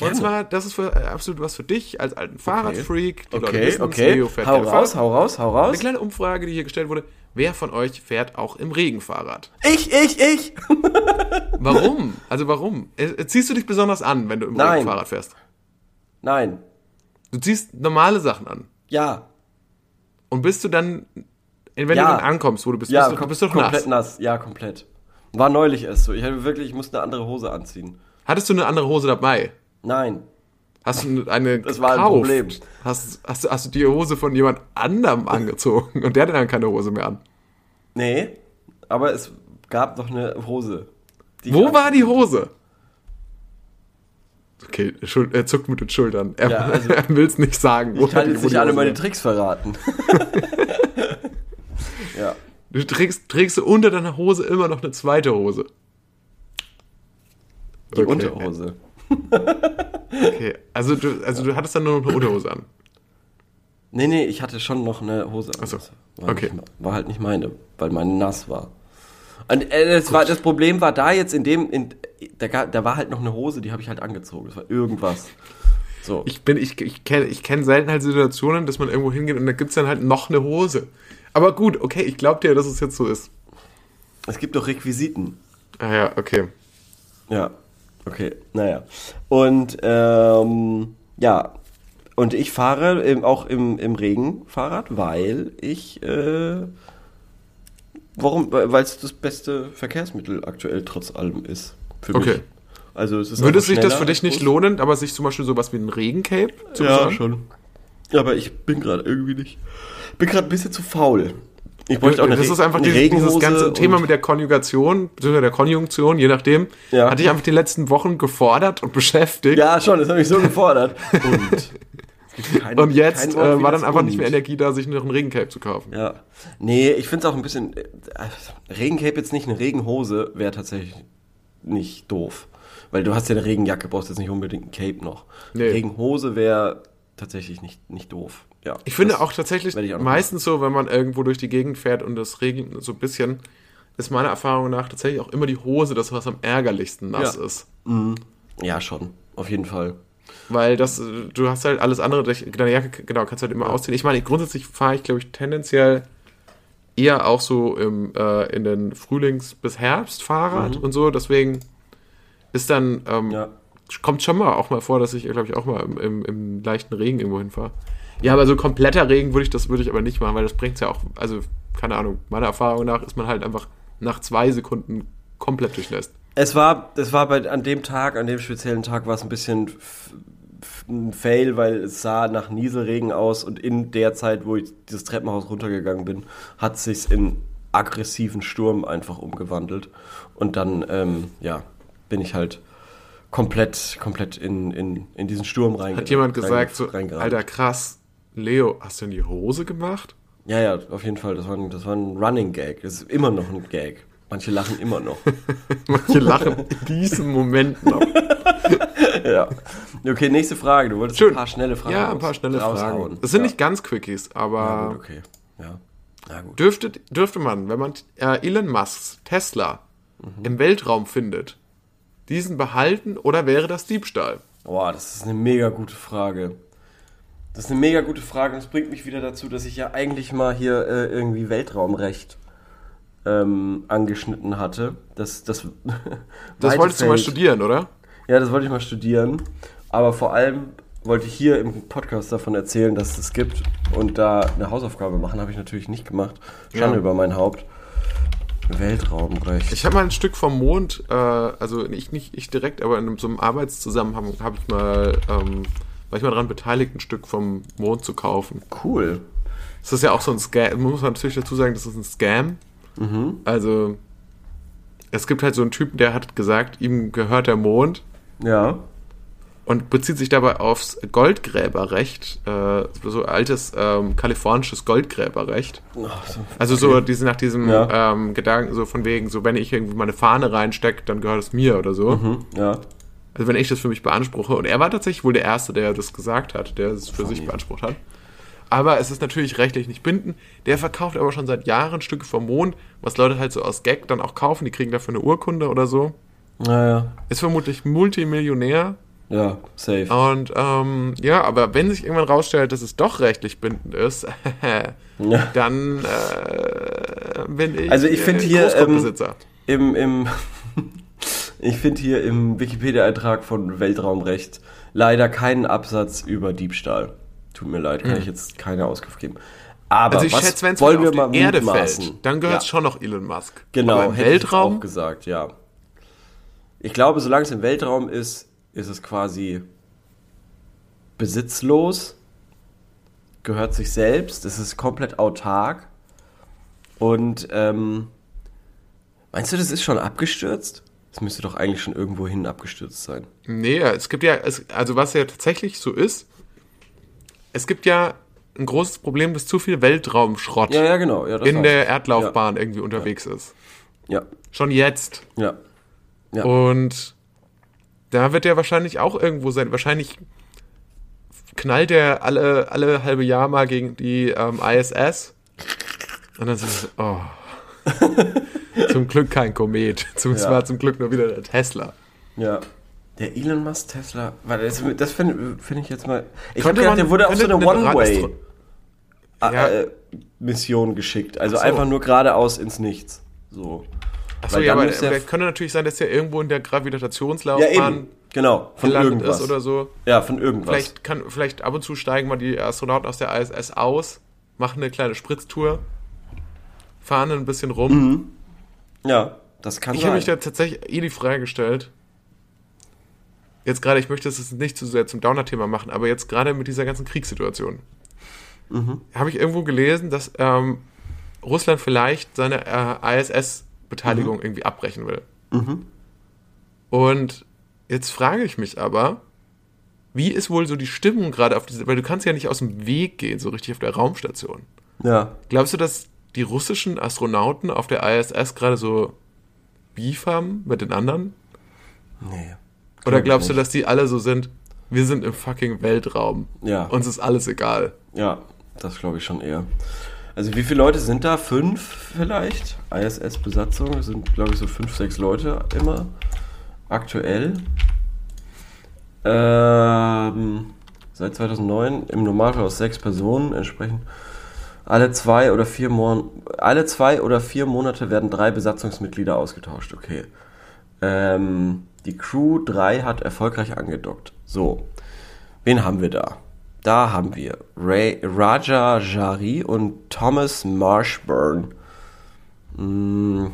Und zwar, das ist für, äh, absolut was für dich als alten Fahrradfreak. Die Leute Okay, wissen's, okay. Leo fährt Hau gerne raus, hau raus, hau Eine raus. kleine Umfrage, die hier gestellt wurde. Wer von euch fährt auch im Regenfahrrad? Ich, ich, ich. Warum? Also warum? Äh, Ziehst du dich besonders an, wenn du im Nein. Regenfahrrad fährst? Nein. Du ziehst normale Sachen an. Ja. Und bist du dann, wenn Ja. du dann ankommst, wo du bist, Ja, bist, du, bist du doch komplett nass. nass. Ja, komplett. War neulich erst so. Ich hatte wirklich, ich musste eine andere Hose anziehen. Hattest du eine andere Hose dabei? Nein. Hast du eine Das war ein gekauft? Problem. Hast, hast, du- hast du die Hose von jemand anderem angezogen und der hat dann keine Hose mehr an? Nee, aber es gab noch eine Hose. die Wo war die Hose? Okay, er zuckt mit den Schultern. Er, Ja, also- er will es nicht sagen. Ich kann jetzt nicht alle meine Tricks verraten. ja. Du trägst, trägst du unter deiner Hose immer noch eine zweite Hose. Die Okay. Unterhose. Okay, also du, also du hattest dann nur noch eine Unterhose an. Nee, nee, ich hatte schon noch eine Hose. an. Ach so, War, okay. nicht, war halt nicht meine, weil meine nass war. Und äh, das, war, das Problem war da jetzt in dem, in, da, da war halt noch eine Hose, die habe ich halt angezogen. Das war irgendwas. So. Ich bin, ich, ich kenne ich kenn selten halt Situationen, dass man irgendwo hingeht und da gibt's dann halt noch eine Hose. Aber gut, okay, ich glaube dir, dass es jetzt so ist. es gibt doch Requisiten. Ah ja, okay. Ja, okay, naja. Und ähm, ja, und ich fahre im, auch im, im Regen Fahrrad, weil ich, äh, warum? Weil es das beste Verkehrsmittel aktuell trotz allem ist. Für Okay. mich. Also es ist Würde sich das für dich nicht lohnen, aber sich zum Beispiel sowas wie ein Regencape zu Ja, besorgen? schon. Aber ich bin gerade irgendwie nicht, bin gerade ein bisschen zu faul. Ich bräuchte auch eine das Re- ist einfach dieses, dieses ganze Thema mit der Konjugation, beziehungsweise der Konjunktion, je nachdem, Ja. hatte ich einfach die letzten Wochen gefordert und beschäftigt. Ja, schon, das habe ich so gefordert. Und, kein- und jetzt äh, war dann einfach nicht mehr Energie da, sich noch ein Regencape zu kaufen. Ja. Nee, ich finde es auch ein bisschen. Äh, Regencape jetzt nicht, eine Regenhose wäre tatsächlich nicht doof. Weil du hast ja eine Regenjacke, brauchst jetzt nicht unbedingt ein Cape noch. Nee. Regenhose wäre tatsächlich nicht, nicht doof. Ja, Ich finde auch tatsächlich auch meistens so, wenn man irgendwo durch die Gegend fährt und es regnet so ein bisschen, ist meiner Erfahrung nach tatsächlich auch immer die Hose das, was am ärgerlichsten nass Ja. ist. Ja, schon. Auf jeden Fall. Weil das, du hast halt alles andere, durch- deine Jacke, genau, kannst halt immer ausziehen. Ich meine, grundsätzlich fahre ich, glaube ich, tendenziell eher auch so im, äh, in den Frühlings- bis Herbst Fahrrad und so. Deswegen ist dann, ähm, Mhm. Ja. kommt schon mal auch mal vor, dass ich, glaube ich, auch mal im, im, im leichten Regen irgendwo hinfahre. Ja, aber so kompletter Regen würde ich das würde ich aber nicht machen, weil das bringt ja auch, also keine Ahnung, meiner Erfahrung nach ist man halt einfach nach zwei Sekunden komplett durchnässt. Es war, es war bei, an dem Tag, an dem speziellen Tag war es ein bisschen ein Fail, weil es sah nach Nieselregen aus und in der Zeit, wo ich dieses Treppenhaus runtergegangen bin, hat sich's in aggressiven Sturm einfach umgewandelt. Und dann, ähm, ja, bin ich halt komplett, komplett in, in, in diesen Sturm rein. Hat jemand rein- gesagt, so, reingerannt. Alter, krass, Leo, hast du in die Hose gemacht? Ja, ja, auf jeden Fall. Das war, ein, das war ein Running Gag. Das ist immer noch ein Gag. Manche lachen immer noch. Manche lachen in diesem Moment noch. ja. Okay, nächste Frage. Du wolltest Schön. ein paar schnelle Fragen Ja, ein paar schnelle raushauen. Fragen. Das sind ja. nicht ganz Quickies, Ja, aber gut, okay. Ja. Na gut. dürfte, dürfte man, wenn man äh, Elon Musks Tesla Mhm. im Weltraum findet, diesen behalten oder wäre das Diebstahl? Boah, das ist eine mega gute Frage. Das ist eine mega gute Frage und es bringt mich wieder dazu, dass ich ja eigentlich mal hier äh, irgendwie Weltraumrecht ähm, angeschnitten hatte. Das, das, Das wolltest du mal Feld- studieren, oder? Ja, das wollte ich mal studieren. Aber vor allem wollte ich hier im Podcast davon erzählen, dass es das gibt und da eine Hausaufgabe machen. Habe ich natürlich nicht gemacht. Schande Ja. über mein Haupt. Weltraumrecht. Ich habe mal ein Stück vom Mond, äh, also nicht, nicht ich direkt, aber in so einem Arbeitszusammenhang habe ich mal, ähm, war ich mal daran beteiligt, ein Stück vom Mond zu kaufen. cool. Das ist ja auch so ein Scam, muss man natürlich dazu sagen, das ist ein Scam. Mhm. Also, es gibt halt so einen Typen, der hat gesagt, ihm gehört der Mond Ja. und bezieht sich dabei aufs Goldgräberrecht, äh, so altes ähm, kalifornisches Goldgräberrecht. Ach, so. Also so diese, nach diesem Ja. ähm, Gedanken, so von wegen, so wenn ich irgendwie meine Fahne reinstecke, dann gehört es mir oder so. Mhm, ja. Also wenn ich das für mich beanspruche. Und er war tatsächlich wohl der Erste, der das gesagt hat, der es für sich beansprucht hat. Aber es ist natürlich rechtlich nicht bindend. Der verkauft aber schon seit Jahren Stücke vom Mond, was Leute halt so aus Gag dann auch kaufen. Die kriegen dafür eine Urkunde oder so. Naja. Ist vermutlich Multimillionär. Ja, safe. Und ähm, ja, aber wenn sich irgendwann rausstellt, dass es doch rechtlich bindend ist, Ja. dann äh, bin ich, Also ich find äh, hier, Großgrundbesitzer. Im, im ich finde hier im Wikipedia-Eintrag von Weltraumrecht leider keinen Absatz über Diebstahl. Tut mir leid, kann ich jetzt keine Auskunft geben. Aber also ich was schätze, wenn es auf wir die mal Erde mutmaßen? fällt, dann gehört es ja, schon noch Elon Musk. Genau, Aber im hätte ich Weltraum, auch gesagt, ja. Ich glaube, solange es im Weltraum ist, ist es quasi besitzlos, gehört sich selbst, es ist komplett autark. Und ähm, meinst du, das ist schon abgestürzt? Das müsste doch eigentlich schon irgendwo hin abgestürzt sein. Nee, es gibt ja, es, also was ja tatsächlich so ist, es gibt ja ein großes Problem, dass zu viel Weltraumschrott Ja, ja, genau. Ja, in der. Erdlaufbahn irgendwie unterwegs ist. Ja, Schon jetzt. ja. Ja. Und da wird er wahrscheinlich auch irgendwo sein. Wahrscheinlich knallt er alle, alle halbe Jahr mal gegen die ähm, ISS. Und dann ist es, oh. Zum Glück kein Komet. Zum, Ja. war zum Glück nur wieder der Tesla. Ja. Der Elon Musk Tesla, warte, das, das finde find ich jetzt mal. Ich habe gedacht, der wurde auf so eine eine One-Way. Astro- Ja. äh, geschickt. Also so. einfach nur geradeaus ins Nichts. So. Achso, ja, aber der- der könnte natürlich sein, dass er irgendwo in der Ja, Gravitationslaufbahn eben. Genau. Von irgendwas. ist oder so. ja, von irgendwas. Vielleicht, kann, vielleicht ab und zu steigen mal die Astronauten aus der ISS aus, machen eine kleine Spritztour, fahren ein bisschen rum. Ja, das kann Ich sein. habe mich da tatsächlich eh die Frage gestellt. Jetzt gerade, ich möchte es nicht zu sehr zum Downer-Thema machen, aber jetzt gerade mit dieser ganzen Kriegssituation. Mhm. Habe ich irgendwo gelesen, dass ähm, Russland vielleicht seine äh, ISS-Beteiligung irgendwie abbrechen will. Mhm. Und jetzt frage ich mich aber, wie ist wohl so die Stimmung gerade auf diese, weil du kannst ja nicht aus dem Weg gehen, so richtig auf der Raumstation. ja. Glaubst du, dass die russischen Astronauten auf der ISS gerade so Beef haben mit den anderen? Nee. Oder glaubst du, dass die alle so sind, wir sind im fucking Weltraum. Ja. Uns ist alles egal. Ja, das glaube ich schon eher. Also wie viele Leute sind da? Fünf vielleicht? ISS-Besatzung sind, glaube ich, so fünf, sechs Leute immer. Aktuell. Ähm, seit 2009 im Normalfall aus sechs Personen entsprechend. Alle zwei oder vier Mon alle zwei oder vier Monate werden drei Besatzungsmitglieder ausgetauscht. Okay. Ähm, die Crew 3 hat erfolgreich angedockt. So. Wen haben wir da? Da haben wir Ray, Raja Jari und Thomas Marshburn. Hm,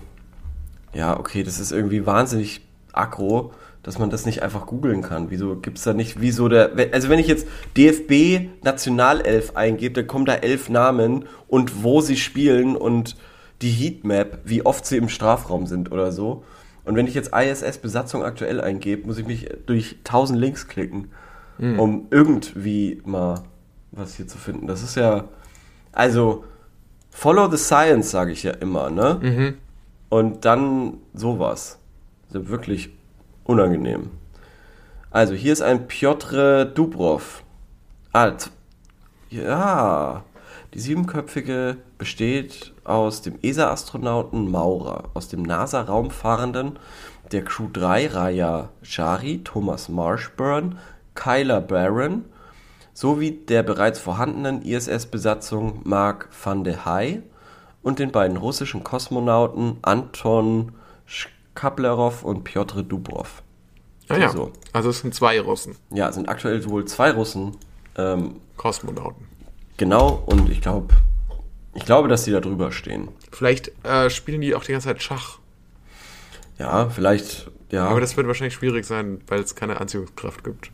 ja, okay, das ist irgendwie wahnsinnig aggro, dass man das nicht einfach googeln kann. Wieso gibt es da nicht, wieso der, also wenn ich jetzt DFB Nationalelf eingebe, dann kommen da elf Namen und wo sie spielen und die Heatmap, wie oft sie im Strafraum sind oder so. Und wenn ich jetzt ISS Besatzung aktuell eingebe, muss ich mich durch tausend Links klicken, um irgendwie mal was hier zu finden. Das ist ja, also follow the science, sage ich ja immer, ne? Und dann sowas. Also wirklich unangenehm. Also hier ist ein Piotr Dubrov. Z- ja. Die siebenköpfige besteht aus dem ESA-Astronauten Maurer, aus dem NASA-Raumfahrenden der Crew 3 Raya Shari, Thomas Marshburn, Kyla Barron sowie der bereits vorhandenen ISS-Besatzung Mark van der Hey und den beiden russischen Kosmonauten Anton Shkaplerov und Piotr Dubrov. Ah ja. So. Also es sind zwei Russen. Ja, es sind aktuell wohl zwei Russen. Ähm, Kosmonauten. genau, und ich glaube, ich glaube, dass die da drüber stehen. Vielleicht äh, spielen die auch die ganze Zeit Schach. Ja, vielleicht, ja. Aber das wird wahrscheinlich schwierig sein, weil es keine Anziehungskraft gibt.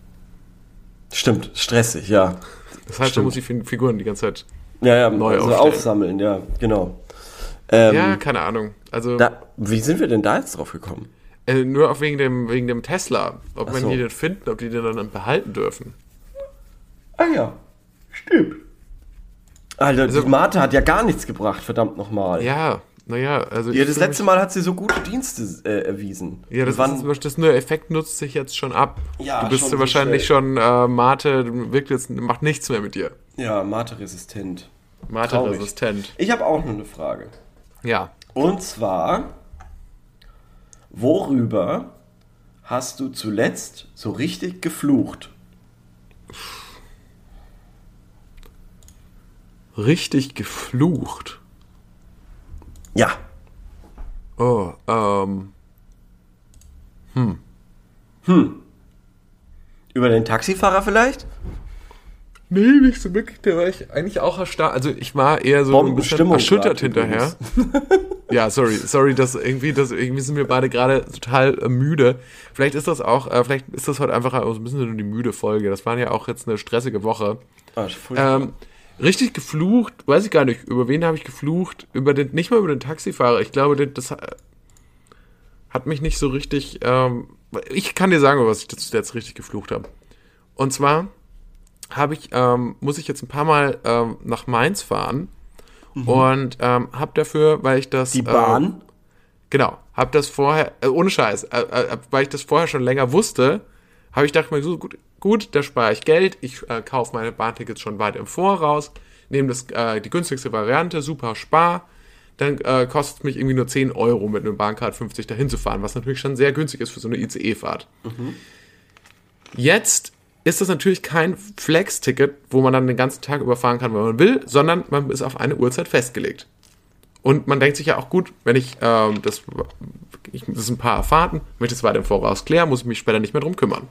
stimmt, stressig, ja. Das heißt, Stimmt. man muss die Fi- Figuren die ganze Zeit. Ja, ja, Neu also aufstellen. aufsammeln, ja, genau. Ähm, ja, keine Ahnung. Also da, wie sind wir denn da jetzt drauf gekommen? äh, nur auch wegen dem, wegen dem Tesla. Ob Ach man so. die den finden, ob die den dann behalten dürfen. Ah ja, stimmt. Alter, Also- die Mate hat ja gar nichts gebracht, verdammt nochmal. Ja, naja, also. Ja, das letzte Mal hat sie so gute Dienste äh, erwiesen. Ja, das, Wann- ist, das nur Effekt nutzt sich jetzt schon ab. Ja, du bist schon wahrscheinlich schnell. schon äh, Mate, wirkt jetzt, macht nichts mehr mit dir. ja, Mate-resistent. Mate-resistent. Ich habe auch noch eine Frage. Ja. Und zwar, worüber hast du zuletzt so richtig geflucht? Richtig geflucht. Ja. Oh, ähm. Über den Taxifahrer vielleicht? Nee, nicht so wirklich. Da war ich eigentlich auch erstarrt. Also ich war eher so ein bisschen erschüttert hinterher. ja, sorry, sorry, dass irgendwie, das irgendwie sind wir beide gerade total äh, müde. Vielleicht ist das auch, äh, vielleicht ist das heute einfach so ein bisschen nur die müde Folge. Das war ja auch jetzt eine stressige Woche. Ah. Ähm, richtig geflucht, weiß ich gar nicht. Über wen habe ich geflucht? Über den, nicht mal über den Taxifahrer. Ich glaube, das, das hat mich nicht so richtig. Ähm, ich kann dir sagen, was ich jetzt richtig geflucht habe. Und zwar habe ich, ähm, muss ich jetzt ein paar Mal ähm, nach Mainz fahren und ähm, habe dafür, weil ich das die äh, Bahn? Genau, hab das vorher, äh, ohne Scheiß, äh, äh, weil ich das vorher schon länger wusste, habe ich gedacht mir so, gut, gut, da spare ich Geld, ich äh, kaufe meine Bahntickets schon weit im Voraus, nehme das äh, die günstigste Variante, super spar, dann äh, kostet es mich irgendwie nur 10 Euro mit einem Bahncard 50 dahin zu fahren, was natürlich schon sehr günstig ist für so eine ICE-Fahrt. Jetzt ist das natürlich kein Flex-Ticket, wo man dann den ganzen Tag überfahren kann, wenn man will, sondern man ist auf eine Uhrzeit festgelegt. Und man denkt sich ja auch gut, wenn ich ähm, das, ich, das sind ein paar Fahrten, ich das weiter im Voraus klären, muss ich mich später nicht mehr drum kümmern.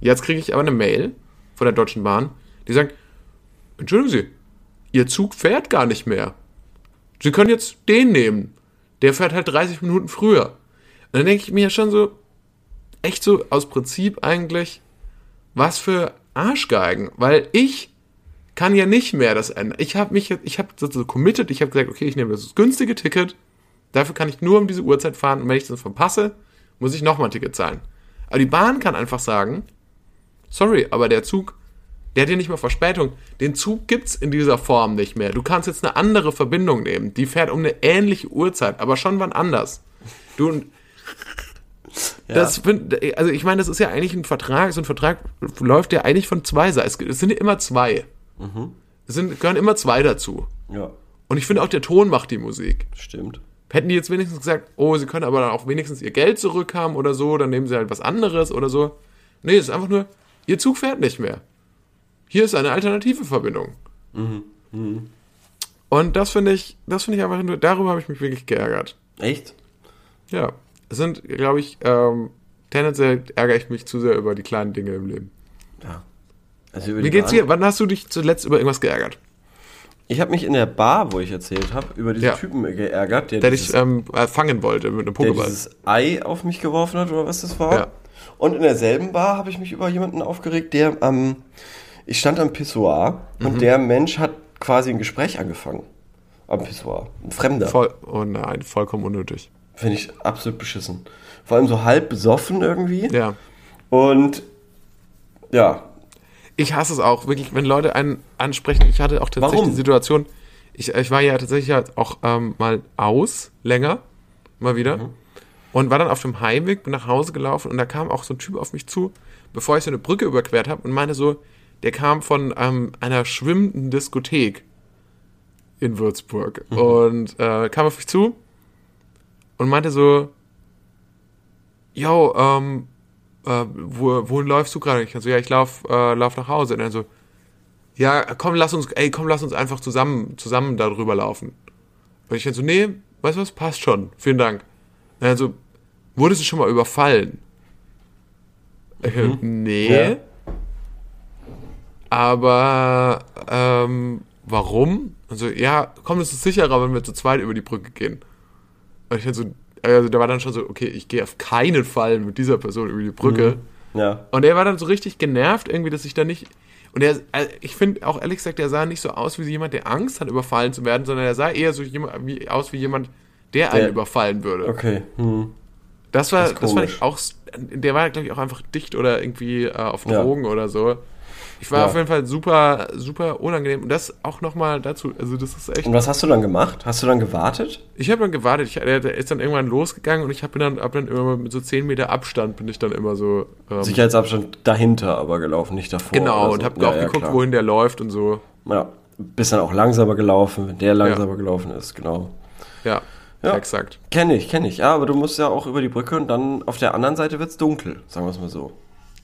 Jetzt kriege ich aber eine Mail von der Deutschen Bahn, die sagt, entschuldigen Sie, Ihr Zug fährt gar nicht mehr. Sie können jetzt den nehmen. Der fährt halt 30 Minuten früher. Und dann denke ich mir ja schon so, echt so aus Prinzip eigentlich, was für Arschgeigen, weil ich kann ja nicht mehr das ändern. Ich habe mich, ich habe so committed, ich habe gesagt, okay, ich nehme das günstige Ticket, dafür kann ich nur um diese Uhrzeit fahren und wenn ich das verpasse, muss ich nochmal ein Ticket zahlen. Aber die Bahn kann einfach sagen, sorry, aber der Zug, der hat ja nicht mal Verspätung. Den Zug gibt's in dieser Form nicht mehr. Du kannst jetzt eine andere Verbindung nehmen. Die fährt um eine ähnliche Uhrzeit, aber schon wann anders. Du, Das find, also ich meine, das ist ja eigentlich ein Vertrag, so ein Vertrag läuft ja eigentlich von zwei Seiten. Es, sind ja immer zwei. Es sind, gehören immer zwei dazu. Ja, Und ich finde auch, der Ton macht die Musik. stimmt. Hätten die jetzt wenigstens gesagt, oh, sie können aber dann auch wenigstens ihr Geld zurückhaben oder so, dann nehmen sie halt was anderes oder so. Nee, es ist einfach nur, ihr Zug fährt nicht mehr. Hier ist eine alternative Verbindung. Und das finde ich, das finde ich einfach nur, darüber habe ich mich wirklich geärgert. Echt? Ja. Es sind, glaube ich, ähm, tendenziell ärgere ich mich zu sehr über die kleinen Dinge im Leben. Ja. Also Wie geht's dir? Wann hast du dich zuletzt über irgendwas geärgert? Ich habe mich in der Bar, wo ich erzählt habe, über diesen Ja. Typen geärgert, der, Der dieses, dich ähm, äh, fangen wollte mit einem der Pokéball. dieses Ei auf mich geworfen hat oder was das war. Ja. Und in derselben Bar habe ich mich über jemanden aufgeregt, der am ich stand am Pissoir Mhm. und der Mensch hat quasi ein Gespräch angefangen. Am Pissoir. Ein Fremder. Voll, oh nein, vollkommen unnötig. Finde ich absolut beschissen. Vor allem so halb besoffen irgendwie. Ja. Und ja, Ich hasse es auch, wirklich, wenn Leute einen ansprechen. Ich hatte auch tatsächlich Warum? die Situation, ich, ich war ja tatsächlich halt auch ähm, mal aus, länger, mal wieder. Mhm. Und war dann auf dem Heimweg, bin nach Hause gelaufen und da kam auch so ein Typ auf mich zu, bevor ich so eine Brücke überquert habe und meinte so, der kam von ähm, einer schwimmenden Diskothek in Würzburg Mhm. und äh, kam auf mich zu und meinte so, yo, ähm, äh, wo, wohin läufst du gerade? Ich so, ja, ich lauf, äh, lauf nach Hause. Und dann so, ja, komm, lass uns, ey, komm, lass uns einfach zusammen, zusammen darüber laufen. Und ich dann so, nee, weißt du was, passt schon, vielen Dank. Und dann so, wurdest du schon mal überfallen? Ich so, nee. Ja. Aber, ähm, warum? Also, ja, komm, es ist sicherer, wenn wir zu zweit über die Brücke gehen. Und ich so, also da war dann schon so, okay, ich gehe auf keinen Fall mit dieser Person über die Brücke. ja. Und er war dann so richtig genervt irgendwie, dass ich da nicht. Und er, also ich finde auch ehrlich gesagt, er sah nicht so aus wie jemand, der Angst hat, überfallen zu werden, sondern er sah eher so jemand, wie, aus wie jemand, der einen Der- überfallen würde. Okay. Hm. Das war, Das das, fand ich auch, der war, glaube ich, auch einfach dicht oder irgendwie äh, auf Ja. Drogen oder so. Ich war Ja. auf jeden Fall super, super unangenehm. Und das auch nochmal dazu, also das ist echt. Und was hast du dann gemacht? Hast du dann gewartet? Ich habe dann gewartet, ich, der, der ist dann irgendwann losgegangen und ich habe dann, hab dann immer mit so 10 Meter Abstand bin ich dann immer so. Ähm, Sicherheitsabstand dahinter aber gelaufen, nicht davor. genau, oder und so. habe Ja, auch ja, geguckt, klar. wohin der läuft und so. Ja, bist dann auch langsamer gelaufen, wenn der langsamer gelaufen ist, genau. Ja, Ja. exakt. Kenne ich, kenne ich. Ja, aber du musst ja auch über die Brücke und dann auf der anderen Seite wird's dunkel, sagen wir es mal so.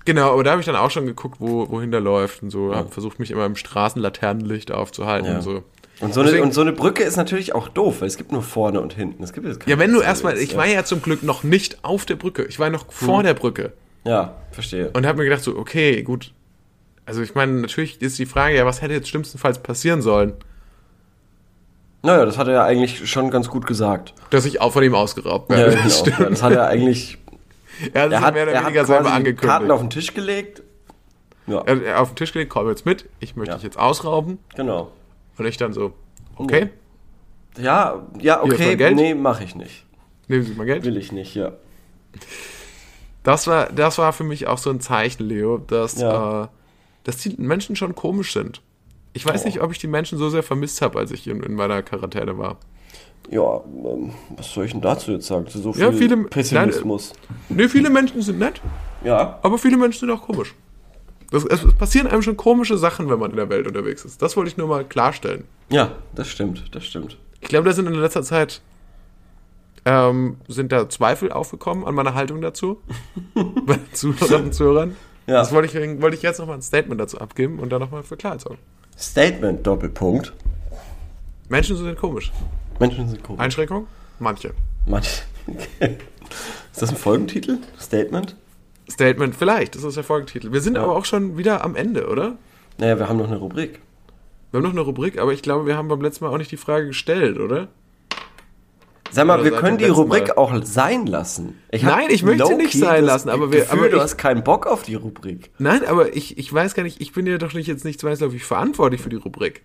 Genau, aber da habe ich dann auch schon geguckt, wo, wohin der läuft und so. Hab versucht, mich immer im Straßenlaternenlicht aufzuhalten Ja. und so. Und so, eine, und so eine Brücke ist natürlich auch doof, weil es gibt nur vorne und hinten. Es gibt jetzt keine Ja, wenn du erstmal, ich ja. war ja zum Glück noch nicht auf der Brücke. Ich war noch vor der Brücke. Ja, verstehe. Und habe mir gedacht, so, okay, gut. Also ich meine, natürlich ist die Frage, ja, was hätte jetzt schlimmstenfalls passieren sollen? Naja, das hat er ja eigentlich schon ganz gut gesagt. Dass ich auch von ihm ausgeraubt Ja, werde. genau. Das stimmt. Ja, das hat er eigentlich. Er hat Er sich hat, mehr oder er weniger selber angekündigt. Karten auf den Tisch gelegt. Ja, er hat er auf den Tisch gelegt, komm jetzt mit, ich möchte Ja. dich jetzt ausrauben. genau. Und ich dann so, okay, Ja, ja, okay, Geld? nee, mache ich nicht. nehmen Sie mal Geld. Will ich nicht, ja. Das war, das war für mich auch so ein Zeichen, Leo, dass, Ja. äh, dass die Menschen schon komisch sind. Ich weiß Oh. nicht, ob ich die Menschen so sehr vermisst habe, als ich in, in meiner Quarantäne war. Ja, ähm, was soll ich denn dazu jetzt sagen? Zu so viel Ja, viele- Pessimismus. Ne, viele Menschen sind nett, Ja, aber viele Menschen sind auch komisch. Das, es, es passieren einem schon komische Sachen, wenn man in der Welt unterwegs ist. Das wollte ich nur mal klarstellen. ja, das stimmt, das stimmt. Ich glaube, da sind in letzter Zeit ähm, sind da Zweifel aufgekommen an meiner Haltung dazu. bei den Zuhörern und Zuhörern. Ja. Das wollte ich, wollte ich jetzt nochmal ein Statement dazu abgeben und dann nochmal für Klarheit sorgen. Statement, Doppelpunkt. Menschen sind komisch. Menschen sind komisch. Einschränkung? Manche. Manch. Ist das ein Folgentitel? Statement? Statement, vielleicht, das ist der Folgentitel. Wir sind aber auch schon wieder am Ende, oder? Naja, wir haben noch eine Rubrik. Wir haben noch eine Rubrik, aber ich glaube, wir haben beim letzten Mal auch nicht die Frage gestellt, oder? Sag mal, Oder wir können die Rubrik Mal. auch sein lassen. Ich Nein, ich möchte sie nicht sein lassen, aber wir- Gefühl, aber du ich- hast keinen Bock auf die Rubrik. Nein, aber ich, ich weiß gar nicht, ich bin ja doch nicht jetzt nicht zwangsläufig verantwortlich für die Rubrik.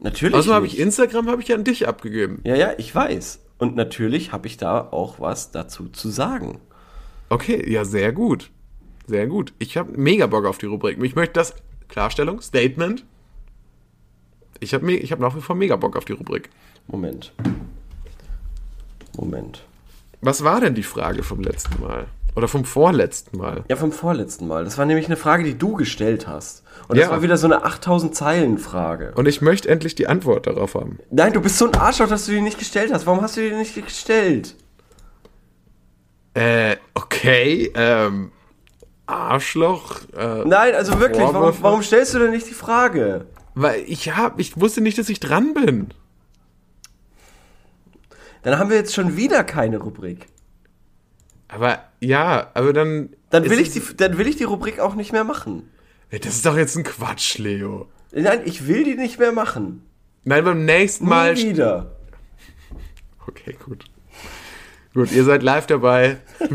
Natürlich Außerdem habe ich Instagram habe ich ja an dich abgegeben. ja, ja, ich weiß. Und natürlich habe ich da auch was dazu zu sagen. Okay, ja, sehr gut. Sehr gut. Ich habe mega Bock auf die Rubrik. Ich möchte das, Klarstellung, Statement. Ich habe ich hab nach wie vor mega Bock auf die Rubrik. Moment. Moment. Was war denn die Frage vom letzten Mal? Oder vom vorletzten Mal. Ja, vom vorletzten Mal. Das war nämlich eine Frage, die du gestellt hast. Und das Ja. war wieder so eine 8000 Zeilen Frage. Und ich möchte endlich die Antwort darauf haben. Nein, du bist so ein Arschloch, dass du die nicht gestellt hast. Warum hast du die nicht gestellt? Äh, okay, ähm, Arschloch. Äh, Nein, also wirklich, warum, warum stellst du denn nicht die Frage? Weil ich hab, ich wusste nicht, dass ich dran bin. Dann haben wir jetzt schon wieder keine Rubrik. Aber ja, aber dann. Dann will, ich die, dann will ich die Rubrik auch nicht mehr machen. Das ist doch jetzt ein Quatsch, Leo. Nein, ich will die nicht mehr machen. Nein, beim nächsten Nie Mal. wieder. Okay, gut. Gut, ihr seid live dabei.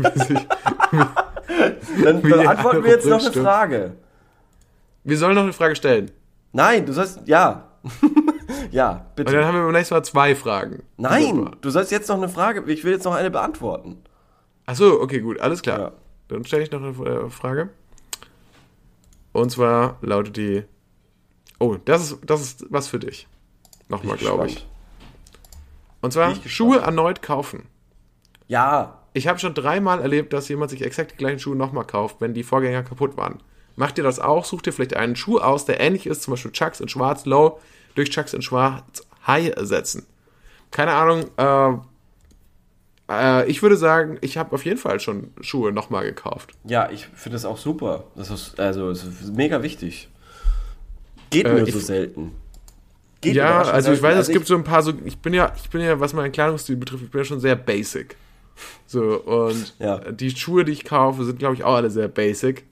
Dann, Wie dann die antworten andere wir jetzt noch eine. Frage. Wir sollen noch eine Frage stellen. Nein, du sollst. Ja. ja, Und dann bitte. haben wir beim nächsten Mal zwei Fragen. Nein, du sollst jetzt noch eine Frage. Ich will jetzt noch eine beantworten. Achso, okay, gut, alles klar. Ja. Dann stelle ich noch eine äh, Frage. Und zwar lautet die. Oh, das ist, das ist was für dich. Nochmal, glaube ich. Und zwar. Schuhe erneut kaufen. Ja. Ich habe schon dreimal erlebt, dass jemand sich exakt die gleichen Schuhe nochmal kauft, wenn die Vorgänger kaputt waren. Macht ihr das auch? Sucht ihr vielleicht einen Schuh aus, der ähnlich ist, zum Beispiel Chucks in Schwarz Low, durch Chucks in Schwarz High ersetzen. Keine Ahnung, äh, äh, ich würde sagen, ich habe auf jeden Fall schon Schuhe nochmal gekauft. Ja, ich finde das auch super. Das ist, also, es ist mega wichtig. Geht Äh, nur so selten. Geht ja, also ich weiß, es gibt so ein paar so, ich bin ja, ich bin ja, was meinen Kleidungsstil betrifft, ich bin ja schon sehr basic. So, und Ja. die Schuhe, die ich kaufe, sind, glaube ich, auch alle sehr basic.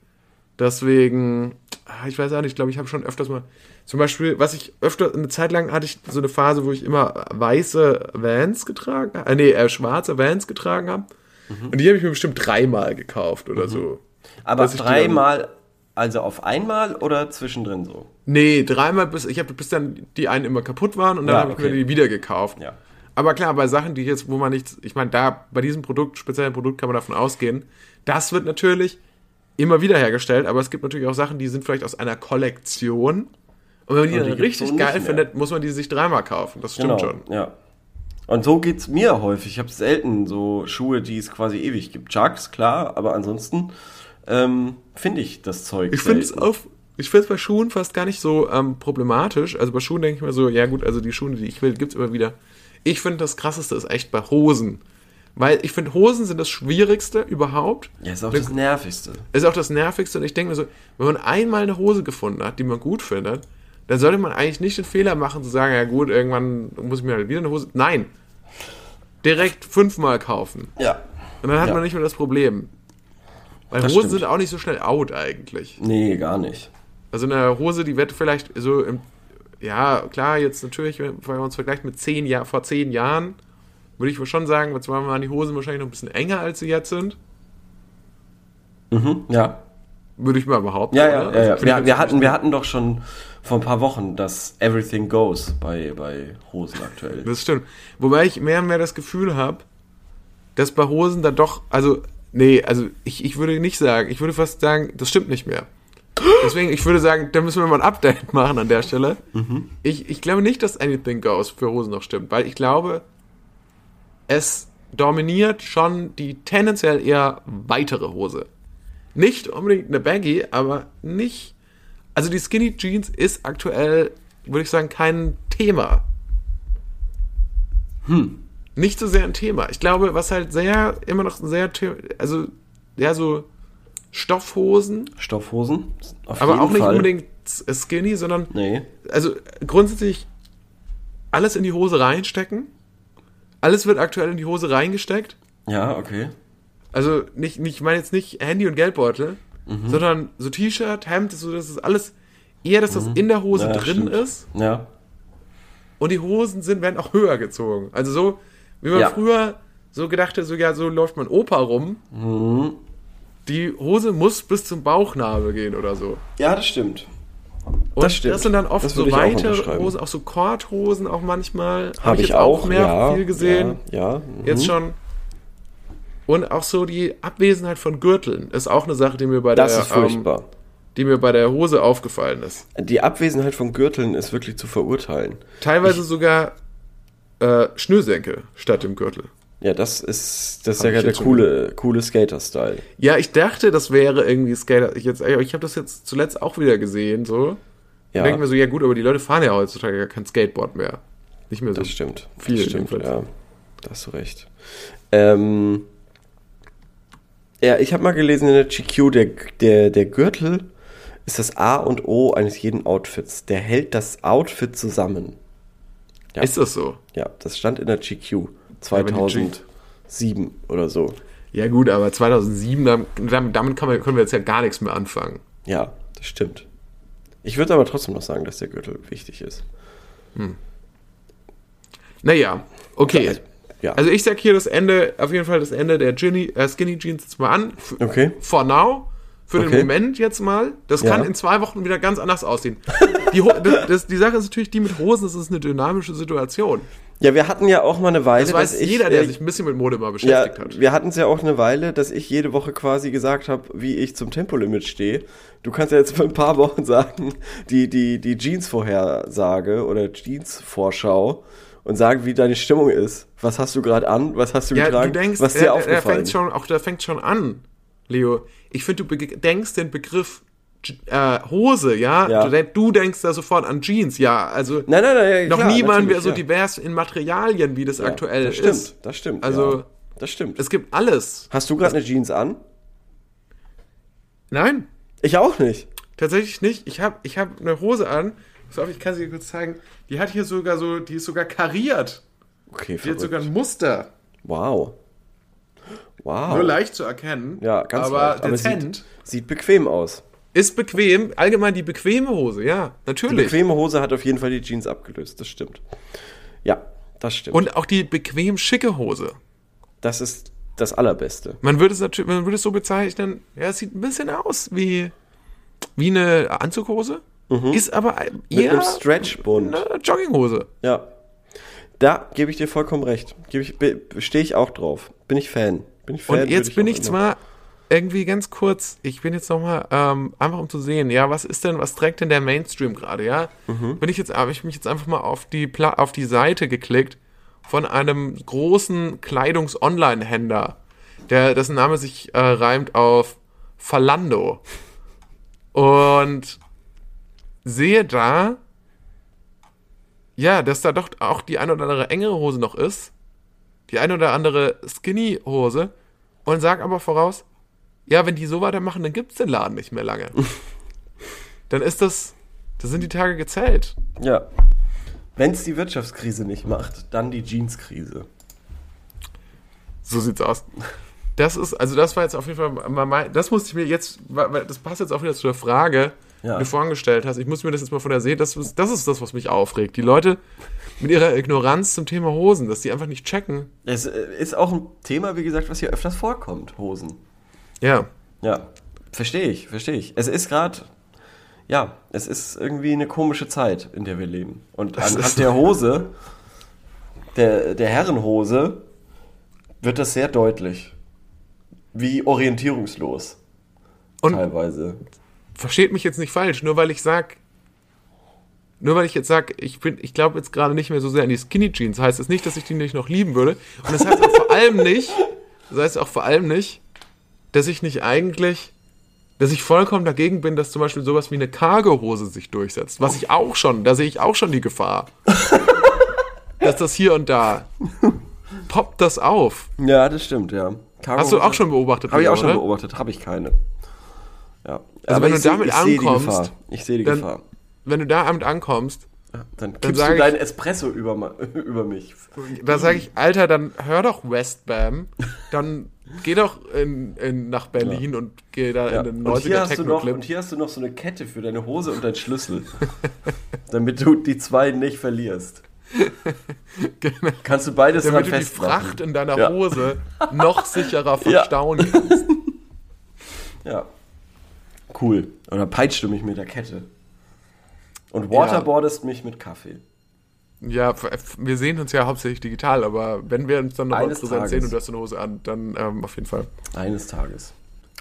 Deswegen, ah, ich weiß auch nicht, ich glaube, ich habe schon öfters mal, zum Beispiel, was ich öfter, eine Zeit lang hatte ich so eine Phase, wo ich immer weiße Vans getragen habe, äh, nee, äh, schwarze Vans getragen habe. Mhm. Und die habe ich mir bestimmt dreimal gekauft oder so. Aber dreimal, also auf einmal oder zwischendrin so? Nee, dreimal bis, ich habe bis dann die einen immer kaputt waren und dann Ja, habe ich okay. mir die wieder gekauft. Ja. Aber klar, bei Sachen, die jetzt, wo man nichts, ich meine, da bei diesem Produkt, speziellen Produkt kann man davon ausgehen, das wird natürlich immer wieder hergestellt, aber es gibt natürlich auch Sachen, die sind vielleicht aus einer Kollektion. Und wenn man die Und die richtig geil findet, muss man die sich dreimal kaufen. Das stimmt schon. Genau, ja. Und so geht's mir häufig. Ich habe selten so Schuhe, die es quasi ewig gibt. Chucks, klar, aber ansonsten ähm, finde ich das Zeug. Ich finde es auf, ich finde es bei Schuhen fast gar nicht so ähm, problematisch. Also bei Schuhen denke ich mir so, ja gut, also die Schuhe, die ich will, gibt's immer wieder. Ich finde das krasseste ist echt bei Hosen. Weil ich finde, Hosen sind das Schwierigste überhaupt. Ja, ist auch das Nervigste. ist auch das Nervigste. Und ich denke mir so, wenn man einmal eine Hose gefunden hat, die man gut findet, dann sollte man eigentlich nicht den Fehler machen, zu sagen, ja gut, irgendwann muss ich mir halt wieder eine Hose. Nein. Direkt fünfmal kaufen. Ja. Und dann hat Ja. man nicht mehr das Problem. Weil Das Hosen stimmt. sind auch nicht so schnell out eigentlich. Nee, gar nicht. Also eine Hose, die wird vielleicht so im, ja, klar, jetzt natürlich, wenn man uns vergleicht mit zehn Jahr, vor zehn Jahren, würde ich wohl schon sagen, jetzt waren die Hosen wahrscheinlich noch ein bisschen enger, als sie jetzt sind. Mhm, ja. Würde ich mal behaupten. Ja, ja, Also ja. ich Wir, wir, hatten, wir hatten doch schon vor ein paar Wochen das Everything Goes bei, bei Hosen aktuell. Das stimmt. Wobei ich mehr und mehr das Gefühl habe, dass bei Hosen da doch, also, nee, also ich, ich würde nicht sagen, ich würde fast sagen, das stimmt nicht mehr. Deswegen, ich würde sagen, da müssen wir mal ein Update machen an der Stelle. Ich, ich glaube nicht, dass Anything Goes für Hosen noch stimmt, weil ich glaube, es dominiert schon die tendenziell eher weitere Hose. Nicht unbedingt eine Baggy, aber nicht. Also die Skinny Jeans ist aktuell, würde ich sagen, kein Thema. Nicht so sehr ein Thema. Ich glaube, was halt sehr, immer noch ein sehr, also, ja, so Stoffhosen, Stoffhosen? Auf aber auch nicht Fall. unbedingt skinny, sondern Nee. also grundsätzlich alles in die Hose reinstecken. Alles wird aktuell in die Hose reingesteckt. Ja, okay. Also nicht, nicht ich meine jetzt nicht Handy und Geldbeutel, Mhm. sondern so T-Shirt, Hemd, so das ist alles eher, dass das in der Hose Mhm. Ja, drin stimmt. ist Ja. und die Hosen sind werden auch höher gezogen. Also so wie man Ja. früher so gedacht hat, so ja, so läuft man Opa rum. Mhm. Die Hose muss bis zum Bauchnabel gehen oder so. Ja, das stimmt. Und das, stimmt. sind dann oft Das so ich auch weite unterschreiben. Hosen, auch so Korthosen auch manchmal. Hab Habe ich, jetzt auch, mehr ja, viel gesehen. Ja, ja. Jetzt mhm. schon. Und auch so die Abwesenheit von Gürteln ist auch eine Sache, die mir bei Das der ist furchtbar. Ähm, die mir bei der Hose aufgefallen ist. Die Abwesenheit von Gürteln ist wirklich zu verurteilen. Teilweise sogar äh, Schnürsenkel statt dem Gürtel. Ja, das ist, das ist ja ich der coole, coole Skater-Style. Ja, ich dachte, das wäre irgendwie Skater. Ich, jetzt, ich habe das jetzt zuletzt auch wieder gesehen, so. Ja, Und denke mir so, ja gut, aber die Leute fahren ja heutzutage gar kein Skateboard mehr. Nicht mehr so. das stimmt. viel das stimmt, jedenfalls. ja. Da hast du recht. Ähm, ja, ich habe mal gelesen in der GQ, der, der, der Gürtel ist das A und O eines jeden Outfits. Der hält das Outfit zusammen. Ja. Ist das so? Ja, das stand in der GQ wenn die 2007 oder so. Ja gut, aber 2007, damit, damit man, können wir jetzt ja gar nichts mehr anfangen. Ja, das stimmt. Ich würde aber trotzdem noch sagen, dass der Gürtel wichtig ist. Naja, okay. Also, ja. Also ich sag hier das Ende, auf jeden Fall das Ende der Ginny, äh, Skinny Jeans jetzt mal an. F Okay. For now. Für den Okay. Moment jetzt mal. Das Ja. kann in zwei Wochen wieder ganz anders aussehen. Die, das, das, die Sache ist natürlich, die mit Hosen, das ist eine dynamische Situation. Ja, wir hatten ja auch mal eine Weile, Das weiß ich, jeder, der äh, sich ein bisschen mit Mode mal ja, beschäftigt hat. wir hatten es ja auch eine Weile, dass ich jede Woche quasi gesagt habe, wie ich zum Tempolimit stehe. Du kannst ja jetzt für ein paar Wochen sagen, die, die, die Jeans-Vorhersage oder Jeans-Vorschau und sagen, wie deine Stimmung ist. Was hast du gerade an? Was hast du Ja, getragen? du denkst, was ist äh, dir da aufgefallen? fängt schon, auch da fängt schon an, Leo. Ich finde, du denkst den Begriff äh, Hose, ja? Ja. Du, du denkst da sofort an Jeans, ja. Also nein, nein, nein, ja, noch klar, nie waren wir so ja. divers in Materialien, wie das aktuell das stimmt, ist. Das stimmt. Also, das stimmt. Es gibt alles. Hast du gerade eine Jeans an? Nein, Ich auch nicht. tatsächlich nicht. Ich habe ich hab eine Hose an. Auf, ich kann sie dir kurz zeigen. Die hat hier sogar so, die ist sogar kariert. Okay, Die hat verrückt. sogar ein Muster. Wow. Wow. Nur leicht zu erkennen. Ja, ganz aber leicht. Aber dezent. sieht, sieht bequem aus. ist bequem. Allgemein die bequeme Hose, ja. Die Natürlich. bequeme Hose hat auf jeden Fall die Jeans abgelöst, das stimmt. Ja, das stimmt. Und auch die bequem schicke Hose. das ist das Allerbeste. Man würde es natürlich, man würde es so bezeichnen, ja, es sieht ein bisschen aus wie, wie eine Anzughose, ist aber Mhm. Mit eher einem Stretchbund. eine Jogginghose. Ja. Da gebe ich dir vollkommen recht. Ich, stehe ich auch drauf. Bin ich Fan. Bin ich Fan Und jetzt bin auch ich zwar irgendwie ganz kurz, ich bin jetzt nochmal, ähm, einfach um zu sehen, ja, was ist denn, was trägt denn der Mainstream gerade, ja? Mhm. Bin ich jetzt, habe ich mich jetzt einfach mal auf die, Pla auf die Seite geklickt von einem großen Kleidungs-Online-Händler, der, dessen Name sich äh, reimt auf Falando. Und sehe da, ja, dass da doch auch die eine oder andere engere Hose noch ist, die eine oder andere Skinny-Hose und sag aber voraus, ja, wenn die so weitermachen, dann gibt's den Laden nicht mehr lange. dann ist das, da sind die Tage gezählt. Ja. Wenn es die Wirtschaftskrise nicht macht, dann die Jeanskrise. So sieht's aus. Das ist, also das war jetzt auf jeden Fall, das musste ich mir jetzt, weil das passt jetzt auch wieder zu der Frage, Ja. die du vorhin gestellt hast. Ich muss mir das jetzt mal von der sehen, das ist, das ist das, was mich aufregt. Die Leute mit ihrer Ignoranz zum Thema Hosen, dass die einfach nicht checken. Es äh, ist auch ein Thema, wie gesagt, was hier öfters vorkommt, Hosen. Ja. Ja, verstehe ich, verstehe ich. Es ist gerade, ja, es ist irgendwie eine komische Zeit, in der wir leben. Und Das anhand der Hose, der, der Herrenhose, wird das sehr deutlich. Wie orientierungslos. Und teilweise. Versteht mich jetzt nicht falsch, nur weil ich sag, nur weil ich jetzt sag, ich bin, ich glaube jetzt gerade nicht mehr so sehr an die Skinny Jeans, heißt das nicht, dass ich die nicht noch lieben würde. Und das heißt auch vor allem nicht, das heißt auch vor allem nicht, dass ich nicht eigentlich, dass ich vollkommen dagegen bin, dass zum Beispiel sowas wie eine Cargo-Hose sich durchsetzt. Was ich auch schon, da sehe ich auch schon die Gefahr. dass das hier und da poppt das auf. Ja, das stimmt, ja. Hast du auch schon beobachtet? Habe ich auch schon oder? beobachtet, habe ich keine. Ja. Also wenn du ich seh- damit ich seh ankommst, Gefahr. Ich sehe die dann- Gefahr. Wenn du damit ankommst, Dann kippst sag du ich- deinen Espresso über, über mich. Da sage ich, Alter, dann hör doch Westbam, dann geh doch in, in, nach Berlin und geh da Ja. in den Und, hier 90er hast du noch, Techno-Clip. und hier hast du noch so eine Kette für deine Hose und deinen Schlüssel. damit du die zwei nicht verlierst. Genau. Kannst du beides dran Damit du die. Fracht in deiner Ja. Hose noch sicherer Ja. verstauen kannst. Ja. Cool. Oder peitscht du mich mit der Kette. Und waterboardest mich mit Kaffee. Ja, wir sehen uns ja hauptsächlich digital, aber wenn wir uns dann noch Eines präsent sehen und du hast eine Hose an, dann ähm, auf jeden Fall. Eines Tages.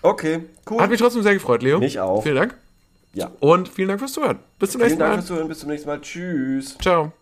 Okay, cool. Hat mich trotzdem sehr gefreut, Leo. Mich auch. Vielen Dank. ja. Und vielen Dank fürs Zuhören. Bis zum Vielen nächsten Dank Mal. fürs Zuhören. Bis zum nächsten Mal. Tschüss. Ciao.